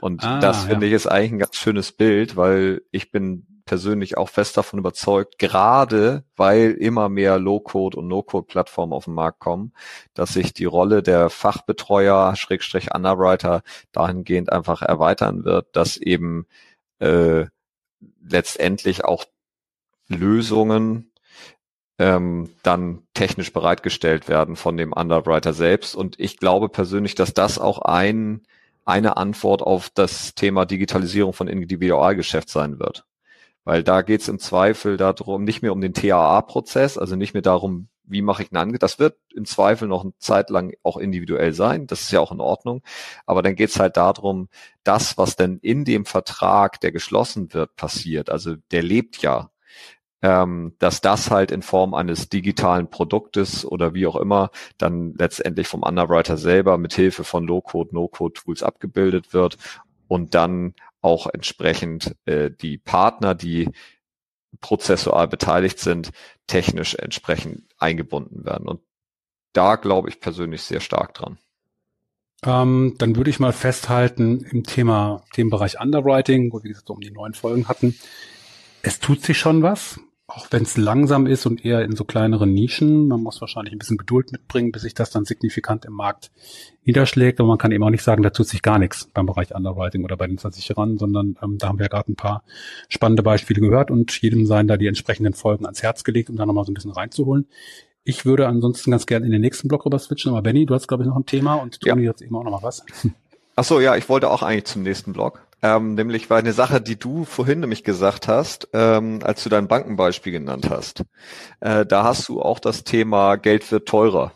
Und ah, das ja. finde ich ist eigentlich ein ganz schönes Bild, weil ich bin persönlich auch fest davon überzeugt, gerade weil immer mehr Low-Code und No-Code-Plattformen auf den Markt kommen, dass sich die Rolle der Fachbetreuer, Schrägstrich Underwriter dahingehend einfach erweitern wird, dass eben äh, letztendlich auch Lösungen ähm, dann technisch bereitgestellt werden von dem Underwriter selbst. Und ich glaube persönlich, dass das auch ein, eine Antwort auf das Thema Digitalisierung von Individualgeschäft sein wird. Weil da geht es im Zweifel darum, nicht mehr um den TAA-Prozess, also nicht mehr darum, wie mache ich ein Angebot. Das wird im Zweifel noch eine Zeit lang auch individuell sein. Das ist ja auch in Ordnung. Aber dann geht es halt darum, das, was denn in dem Vertrag, der geschlossen wird, passiert. Also der lebt ja. Ähm, dass das halt in Form eines digitalen Produktes oder wie auch immer dann letztendlich vom Underwriter selber mit Hilfe von Low-Code, No-Code-Tools abgebildet wird und dann auch entsprechend äh, die Partner, die prozessual beteiligt sind, technisch entsprechend eingebunden werden. Und da glaube ich persönlich sehr stark dran. Ähm, dann würde ich mal festhalten im Thema, Themenbereich Underwriting, wo wir gesagt um die neuen Folgen hatten. Es tut sich schon was auch wenn es langsam ist und eher in so kleineren Nischen, man muss wahrscheinlich ein bisschen Geduld mitbringen, bis sich das dann signifikant im Markt niederschlägt. Aber man kann eben auch nicht sagen, da tut sich gar nichts beim Bereich Underwriting oder bei den Versicherern, sondern ähm, da haben wir ja gerade ein paar spannende Beispiele gehört und jedem seien da die entsprechenden Folgen ans Herz gelegt, um da nochmal so ein bisschen reinzuholen. Ich würde ansonsten ganz gerne in den nächsten Block rüber switchen, aber Benny, du hast, glaube ich, noch ein Thema und Toni ja. hat eben auch noch mal was. Ach so, ja, ich wollte auch eigentlich zum nächsten Block. Ähm, nämlich war eine Sache, die du vorhin nämlich gesagt hast, ähm, als du dein Bankenbeispiel genannt hast. Äh, da hast du auch das Thema Geld wird teurer.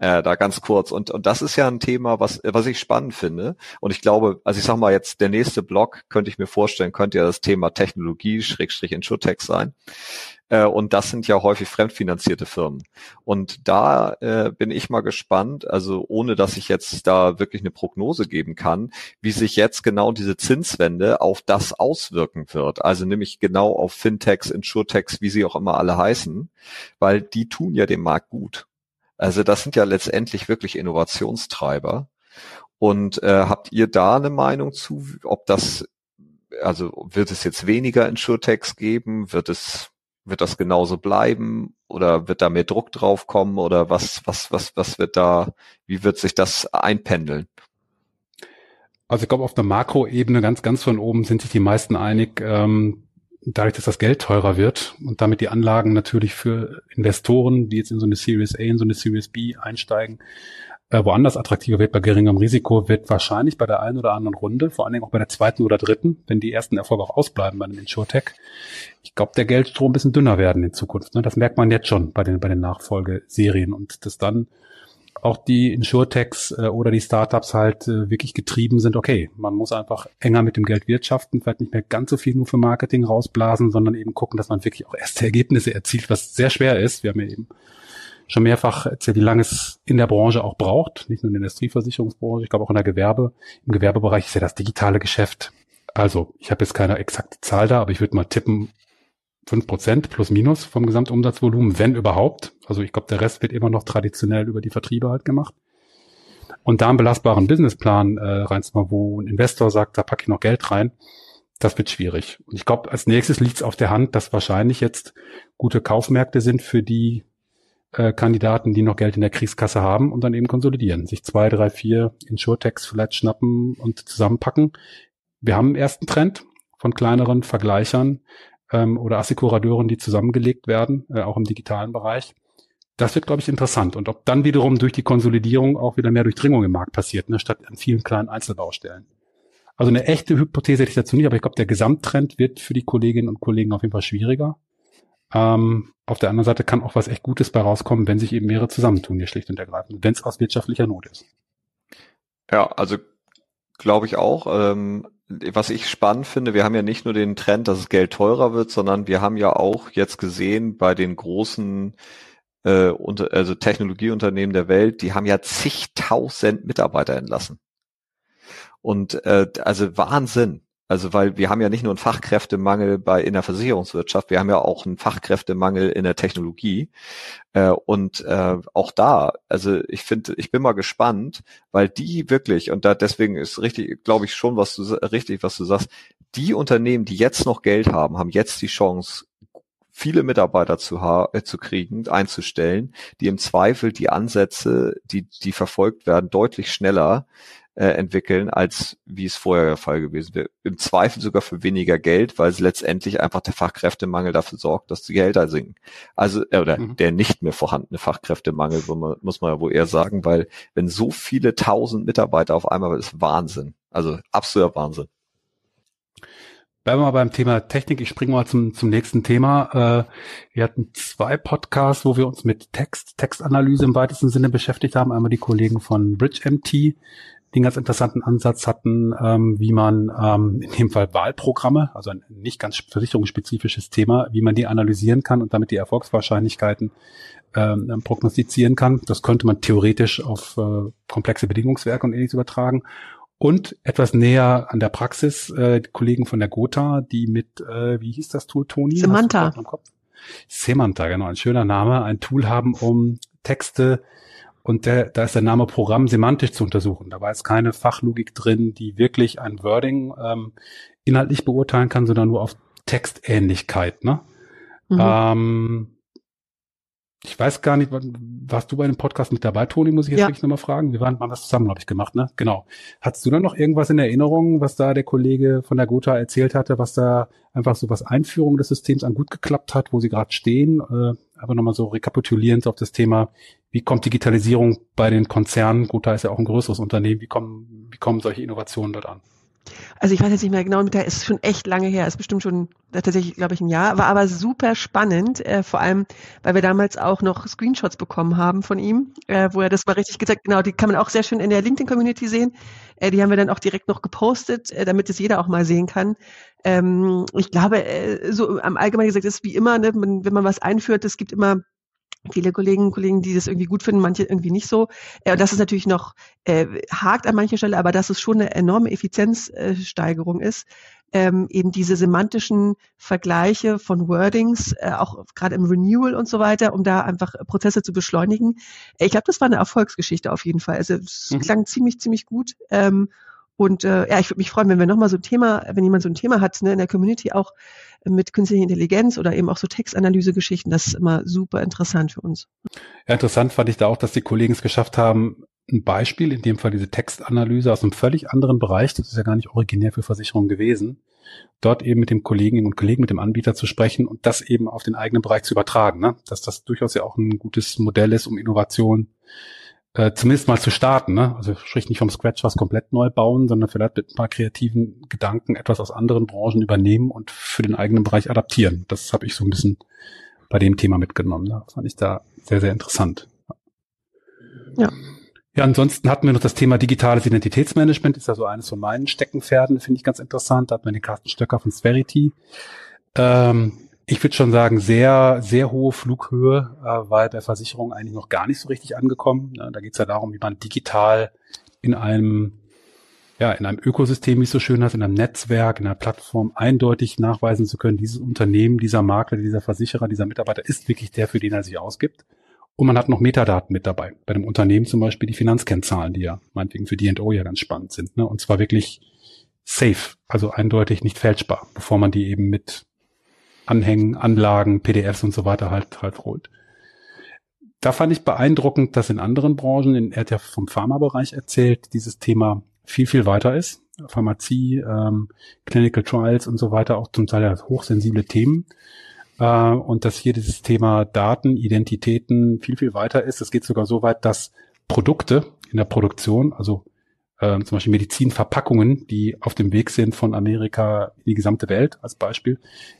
Äh, da ganz kurz. Und, und das ist ja ein Thema, was, was ich spannend finde. Und ich glaube, also ich sag mal jetzt, der nächste Block könnte ich mir vorstellen, könnte ja das Thema Technologie, Schrägstrich Insurtech sein. Äh, und das sind ja häufig fremdfinanzierte Firmen. Und da äh, bin ich mal gespannt, also ohne dass ich jetzt da wirklich eine Prognose geben kann, wie sich jetzt genau diese Zinswende auf das auswirken wird. Also nämlich genau auf Fintechs, Insurtechs, wie sie auch immer alle heißen, weil die tun ja dem Markt gut. Also das sind ja letztendlich wirklich Innovationstreiber. Und äh, habt ihr da eine Meinung zu, ob das, also wird es jetzt weniger Insurtechs geben? Wird es wird das genauso bleiben oder wird da mehr Druck drauf kommen oder was, was, was, was wird da, wie wird sich das einpendeln? Also ich glaube, auf der Makroebene ganz, ganz von oben sind sich die meisten einig, ähm, dadurch, dass das Geld teurer wird und damit die Anlagen natürlich für Investoren, die jetzt in so eine Series A, in so eine Series B einsteigen, äh, woanders attraktiver wird bei geringem Risiko, wird wahrscheinlich bei der einen oder anderen Runde, vor allen Dingen auch bei der zweiten oder dritten, wenn die ersten Erfolge auch ausbleiben bei einem Insurtech, ich glaube, der Geldstrom ein bisschen dünner werden in Zukunft. Ne? Das merkt man jetzt schon bei den, bei den Nachfolgeserien und dass dann auch die Insurtechs äh, oder die Startups halt äh, wirklich getrieben sind, okay, man muss einfach enger mit dem Geld wirtschaften, vielleicht nicht mehr ganz so viel nur für Marketing rausblasen, sondern eben gucken, dass man wirklich auch erste Ergebnisse erzielt, was sehr schwer ist. Wir haben ja eben schon mehrfach erzählt, wie lange es in der Branche auch braucht, nicht nur in der Industrieversicherungsbranche, ich glaube auch in der Gewerbe. Im Gewerbebereich ist ja das digitale Geschäft. Also, ich habe jetzt keine exakte Zahl da, aber ich würde mal tippen, fünf Prozent plus minus vom Gesamtumsatzvolumen, wenn überhaupt. Also ich glaube, der Rest wird immer noch traditionell über die Vertriebe halt gemacht. Und da einen belastbaren Businessplan äh, reinzumachen, wo ein Investor sagt, da packe ich noch Geld rein, das wird schwierig. Und ich glaube, als nächstes liegt es auf der Hand, dass wahrscheinlich jetzt gute Kaufmärkte sind für die äh, Kandidaten, die noch Geld in der Kriegskasse haben und dann eben konsolidieren, sich zwei, drei, vier Insurtechs vielleicht schnappen und zusammenpacken. Wir haben einen ersten Trend von kleineren Vergleichern ähm, oder Assekurateuren, die zusammengelegt werden, äh, auch im digitalen Bereich. Das wird, glaube ich, interessant. Und ob dann wiederum durch die Konsolidierung auch wieder mehr Durchdringung im Markt passiert, ne, statt an vielen kleinen Einzelbaustellen. Also eine echte Hypothese hätte ich dazu nicht, aber ich glaube, der Gesamttrend wird für die Kolleginnen und Kollegen auf jeden Fall schwieriger. Ähm, auf der anderen Seite kann auch was echt Gutes bei rauskommen, wenn sich eben mehrere zusammentun, hier schlicht und ergreifend, wenn es aus wirtschaftlicher Not ist. Ja, also glaube ich auch. Ähm, was ich spannend finde, wir haben ja nicht nur den Trend, dass es Geld teurer wird, sondern wir haben ja auch jetzt gesehen bei den großen äh, unter, also Technologieunternehmen der Welt, die haben ja zigtausend Mitarbeiter entlassen. Und äh, also Wahnsinn. Also weil wir haben ja nicht nur einen Fachkräftemangel bei in der Versicherungswirtschaft, wir haben ja auch einen Fachkräftemangel in der Technologie. Äh, und äh, auch da, also ich finde, ich bin mal gespannt, weil die wirklich, und da deswegen ist richtig, glaube ich schon, was du richtig, was du sagst, die Unternehmen, die jetzt noch Geld haben, haben jetzt die Chance, viele Mitarbeiter zu, ha äh, zu kriegen, einzustellen, die im Zweifel die Ansätze, die, die verfolgt werden, deutlich schneller äh, entwickeln, als wie es vorher der Fall gewesen wäre. Im Zweifel sogar für weniger Geld, weil es letztendlich einfach der Fachkräftemangel dafür sorgt, dass die Gehälter sinken. Also, äh, oder mhm. der nicht mehr vorhandene Fachkräftemangel, man, muss man ja wohl eher sagen, weil wenn so viele tausend Mitarbeiter auf einmal, ist Wahnsinn. Also absoluter Wahnsinn. Bleiben wir mal beim Thema Technik. Ich springe mal zum, zum nächsten Thema. Äh, wir hatten zwei Podcasts, wo wir uns mit Text, Textanalyse im weitesten Sinne beschäftigt haben. Einmal die Kollegen von BridgeMT, einen ganz interessanten Ansatz hatten, ähm, wie man ähm, in dem Fall Wahlprogramme, also ein nicht ganz versicherungsspezifisches Thema, wie man die analysieren kann und damit die Erfolgswahrscheinlichkeiten ähm, prognostizieren kann. Das könnte man theoretisch auf äh, komplexe Bedingungswerke und ähnliches übertragen und etwas näher an der Praxis äh, Kollegen von der Gotha, die mit, äh, wie hieß das Tool, Toni? Semanta. Semanta, genau, ein schöner Name, ein Tool haben, um Texte und der, da ist der Name Programm semantisch zu untersuchen. Da war jetzt keine Fachlogik drin, die wirklich ein Wording ähm, inhaltlich beurteilen kann, sondern nur auf Textähnlichkeit. Ne? Mhm. Ähm, ich weiß gar nicht, warst du bei dem Podcast mit dabei, Toni, muss ich jetzt ja. wirklich nochmal fragen? Wir waren mal das zusammen, glaube ich, gemacht, ne? Genau. Hattest du da noch irgendwas in Erinnerung, was da der Kollege von der Gotha erzählt hatte, was da einfach so was Einführung des Systems an gut geklappt hat, wo sie gerade stehen? Äh, aber nochmal so rekapitulierend auf das Thema, wie kommt Digitalisierung bei den Konzernen? Gotha ist ja auch ein größeres Unternehmen. Wie kommen, wie kommen solche Innovationen dort an? Also ich weiß jetzt nicht mehr genau, der ist schon echt lange her, ist bestimmt schon tatsächlich, glaube ich, ein Jahr, war aber super spannend, äh, vor allem, weil wir damals auch noch Screenshots bekommen haben von ihm, äh, wo er das mal richtig gezeigt, genau, die kann man auch sehr schön in der LinkedIn-Community sehen. Äh, die haben wir dann auch direkt noch gepostet, äh, damit es jeder auch mal sehen kann. Ähm, ich glaube, äh, so am Allgemeinen gesagt, ist wie immer, ne, man, wenn man was einführt, es gibt immer viele Kollegen und Kollegen, die das irgendwie gut finden, manche irgendwie nicht so. Äh, und das ist natürlich noch äh, hakt an mancher Stelle, aber dass es schon eine enorme Effizienzsteigerung ist. Ähm, eben diese semantischen Vergleiche von Wordings, äh, auch gerade im Renewal und so weiter, um da einfach Prozesse zu beschleunigen. Ich glaube, das war eine Erfolgsgeschichte auf jeden Fall. Also es mhm. klang ziemlich, ziemlich gut. Ähm, und äh, ja, ich würde mich freuen, wenn wir nochmal so ein Thema, wenn jemand so ein Thema hat, ne, in der Community auch mit künstlicher Intelligenz oder eben auch so Textanalyse-Geschichten. Das ist immer super interessant für uns. Ja, interessant fand ich da auch, dass die Kollegen es geschafft haben, ein Beispiel, in dem Fall diese Textanalyse aus einem völlig anderen Bereich, das ist ja gar nicht originär für Versicherungen gewesen, dort eben mit dem Kollegen und Kollegen, mit dem Anbieter zu sprechen und das eben auf den eigenen Bereich zu übertragen, ne? dass das durchaus ja auch ein gutes Modell ist, um Innovation äh, zumindest mal zu starten. Ne? Also sprich nicht vom Scratch was komplett neu bauen, sondern vielleicht mit ein paar kreativen Gedanken etwas aus anderen Branchen übernehmen und für den eigenen Bereich adaptieren. Das habe ich so ein bisschen bei dem Thema mitgenommen. Ne? Das fand ich da sehr, sehr interessant. Ja. Ja, ansonsten hatten wir noch das Thema digitales Identitätsmanagement, ist ja so eines von meinen Steckenpferden, finde ich ganz interessant. Da hat man den Carsten Stöcker von Sverity. Ähm, ich würde schon sagen, sehr, sehr hohe Flughöhe, äh, weil bei Versicherungen eigentlich noch gar nicht so richtig angekommen. Ne? Da geht es ja darum, wie man digital in einem, ja, in einem Ökosystem, wie es so schön heißt, in einem Netzwerk, in einer Plattform eindeutig nachweisen zu können, dieses Unternehmen, dieser Makler, dieser Versicherer, dieser Mitarbeiter ist wirklich der, für den er sich ausgibt. Und man hat noch Metadaten mit dabei. Bei dem Unternehmen zum Beispiel die Finanzkennzahlen, die ja meinetwegen für D&O ja ganz spannend sind. Ne? Und zwar wirklich safe, also eindeutig nicht fälschbar, bevor man die eben mit Anhängen, Anlagen, PDFs und so weiter halt, halt holt. Da fand ich beeindruckend, dass in anderen Branchen, in, er hat ja vom Pharmabereich erzählt, dieses Thema viel, viel weiter ist. Pharmazie, ähm, Clinical Trials und so weiter, auch zum Teil ja hochsensible Themen. Äh, und dass hier dieses Thema Daten, Identitäten viel, viel weiter ist. Es geht sogar so weit, dass Produkte in der Produktion, also äh, zum Beispiel Medizinverpackungen, die auf dem Weg sind von Amerika in die gesamte Welt als Beispiel,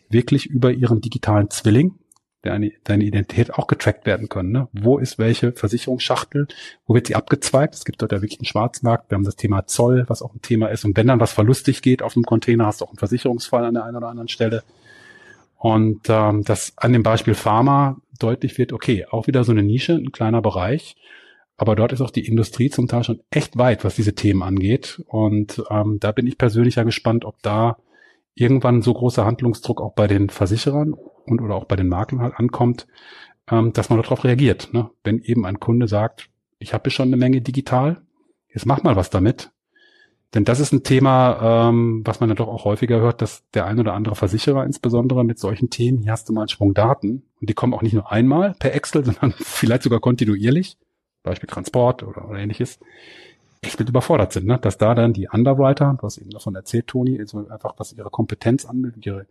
wirklich über ihren digitalen Zwilling, deine, deine Identität auch getrackt werden können. Ne? Wo ist welche Versicherungsschachtel? Wo wird sie abgezweigt? Es gibt dort ja wirklich einen Schwarzmarkt. Wir haben das Thema Zoll, was auch ein Thema ist. Und wenn dann was verlustig geht auf einem Container, hast du auch einen Versicherungsfall an der einen oder anderen Stelle. Und ähm, dass an dem Beispiel Pharma deutlich wird, okay, auch wieder so eine Nische, ein kleiner Bereich, Aber dort ist auch die Industrie zum Teil schon echt weit, was diese Themen angeht. Und ähm, da bin ich persönlich ja gespannt, ob da irgendwann so großer Handlungsdruck auch bei den Versicherern und oder auch bei den Maklern halt ankommt, ähm, dass man darauf reagiert. Ne? Wenn eben ein Kunde sagt, ich habe schon eine Menge digital, jetzt mach mal was damit. Denn das ist ein Thema, ähm, was man ja doch auch häufiger hört, dass der ein oder andere Versicherer insbesondere mit solchen Themen, hier hast du mal einen Schwung Daten und die kommen auch nicht nur einmal per Excel, sondern vielleicht sogar kontinuierlich, Beispiel Transport oder, oder ähnliches, echt mit überfordert sind, ne? dass da dann die Underwriter, du hast eben davon erzählt, Toni, also einfach was ihre Kompetenz angeht, ihre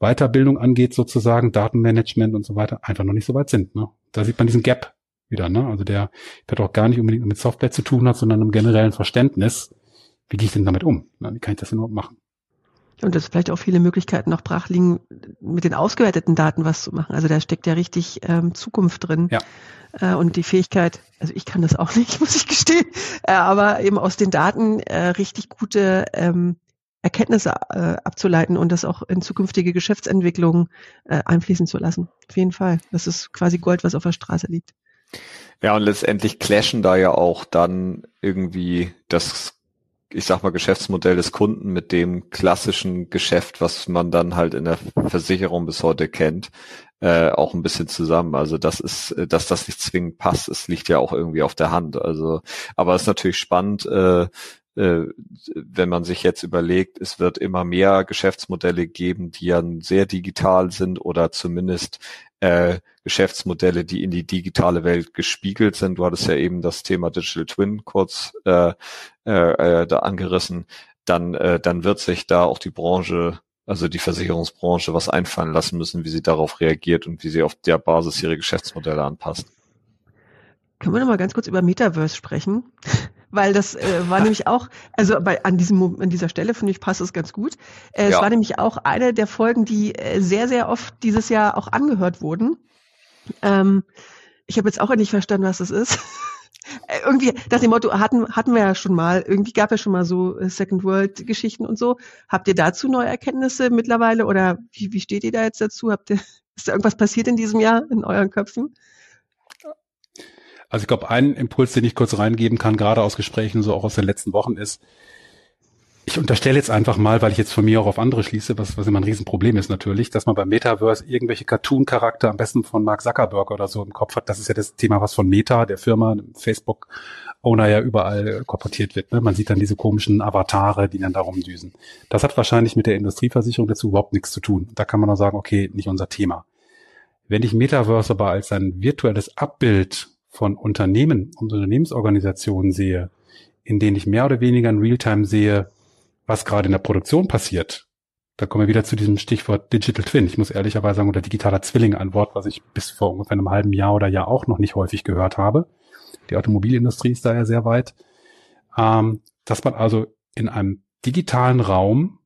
Weiterbildung angeht sozusagen, Datenmanagement und so weiter, einfach noch nicht so weit sind. Ne? Da sieht man diesen Gap wieder, ne? Also der wird auch gar nicht unbedingt mit Software zu tun hat, sondern einem generellen Verständnis, wie gehe ich denn damit um? Wie kann ich das denn überhaupt machen? Und dass vielleicht auch viele Möglichkeiten noch brach liegen, mit den ausgewerteten Daten was zu machen. Also da steckt ja richtig ähm, Zukunft drin. Ja. Äh, und die Fähigkeit, also ich kann das auch nicht, muss ich gestehen, äh, aber eben aus den Daten äh, richtig gute ähm, Erkenntnisse äh, abzuleiten und das auch in zukünftige Geschäftsentwicklungen äh, einfließen zu lassen. Auf jeden Fall. Das ist quasi Gold, was auf der Straße liegt. Ja, und letztendlich clashen da ja auch dann irgendwie das ich sag mal, Geschäftsmodell des Kunden mit dem klassischen Geschäft, was man dann halt in der Versicherung bis heute kennt, äh, auch ein bisschen zusammen. Also das ist, äh, dass das nicht zwingend passt, es liegt ja auch irgendwie auf der Hand. Also, aber es ist natürlich spannend, äh, wenn man sich jetzt überlegt, es wird immer mehr Geschäftsmodelle geben, die ja sehr digital sind oder zumindest äh, Geschäftsmodelle, die in die digitale Welt gespiegelt sind. Du hattest ja eben das Thema Digital Twin kurz äh, äh, äh, da angerissen. Dann, äh, dann wird sich da auch die Branche, also die Versicherungsbranche, was einfallen lassen müssen, wie sie darauf reagiert und wie sie auf der Basis ihre Geschäftsmodelle anpasst. Können wir noch mal ganz kurz über Metaverse sprechen? Weil das äh, war nämlich auch, also bei an diesem an dieser Stelle finde ich passt es ganz gut. Äh, ja. Es war nämlich auch eine der Folgen, die äh, sehr sehr oft dieses Jahr auch angehört wurden. Ähm, ich habe jetzt auch nicht verstanden, was das ist. Äh, irgendwie nach dem Motto hatten hatten wir ja schon mal. Irgendwie gab ja schon mal so äh, Second World Geschichten und so. Habt ihr dazu neue Erkenntnisse mittlerweile oder wie, wie steht ihr da jetzt dazu? Habt ihr ist da irgendwas passiert in diesem Jahr in euren Köpfen? Also ich glaube, ein Impuls, den ich kurz reingeben kann, gerade aus Gesprächen, so auch aus den letzten Wochen, ist, ich unterstelle jetzt einfach mal, weil ich jetzt von mir auch auf andere schließe, was, was immer ein Riesenproblem ist natürlich, dass man beim Metaverse irgendwelche Cartoon-Charakter am besten von Mark Zuckerberg oder so im Kopf hat. Das ist ja das Thema, was von Meta, der Firma, Facebook-Owner ja überall korportiert wird. Ne? Man sieht dann diese komischen Avatare, die dann darum düsen. Das hat wahrscheinlich mit der Industrieversicherung dazu überhaupt nichts zu tun. Da kann man auch sagen, okay, nicht unser Thema. Wenn ich Metaverse aber als ein virtuelles Abbild von Unternehmen und Unternehmensorganisationen sehe, in denen ich mehr oder weniger in Realtime sehe, was gerade in der Produktion passiert, da kommen wir wieder zu diesem Stichwort Digital Twin. Ich muss ehrlicherweise sagen, oder digitaler Zwilling, ein Wort, was ich bis vor ungefähr einem halben Jahr oder Jahr auch noch nicht häufig gehört habe. Die Automobilindustrie ist da ja sehr weit. Ähm, dass man also in einem digitalen Raum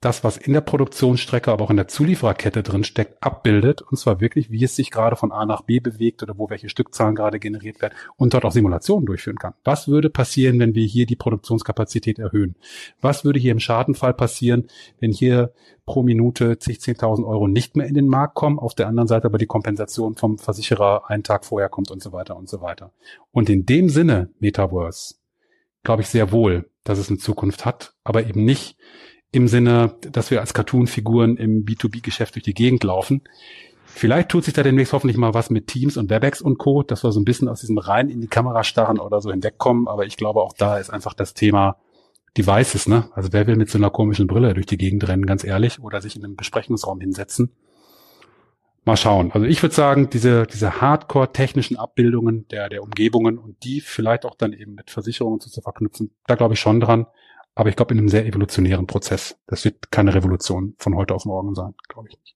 das, was in der Produktionsstrecke, aber auch in der Zuliefererkette drin steckt, abbildet. Und zwar wirklich, wie es sich gerade von A nach B bewegt oder wo welche Stückzahlen gerade generiert werden und dort auch Simulationen durchführen kann. Was würde passieren, wenn wir hier die Produktionskapazität erhöhen? Was würde hier im Schadenfall passieren, wenn hier pro Minute zig, 10.000 Euro nicht mehr in den Markt kommen, auf der anderen Seite aber die Kompensation vom Versicherer einen Tag vorher kommt und so weiter und so weiter. Und in dem Sinne, Metaverse, glaube ich sehr wohl, dass es eine Zukunft hat, aber eben nicht im Sinne, dass wir als Cartoon-Figuren im B2B-Geschäft durch die Gegend laufen. Vielleicht tut sich da demnächst hoffentlich mal was mit Teams und Webex und Co., dass wir so ein bisschen aus diesem rein in die Kamera starren oder so hinwegkommen. Aber ich glaube, auch da ist einfach das Thema Devices, ne? Also wer will mit so einer komischen Brille durch die Gegend rennen, ganz ehrlich, oder sich in einem Besprechungsraum hinsetzen? Mal schauen. Also ich würde sagen, diese, diese hardcore-technischen Abbildungen der, der Umgebungen und die vielleicht auch dann eben mit Versicherungen zu, zu verknüpfen, da glaube ich schon dran. Aber ich glaube, in einem sehr evolutionären Prozess. Das wird keine Revolution von heute auf morgen sein, glaube ich nicht.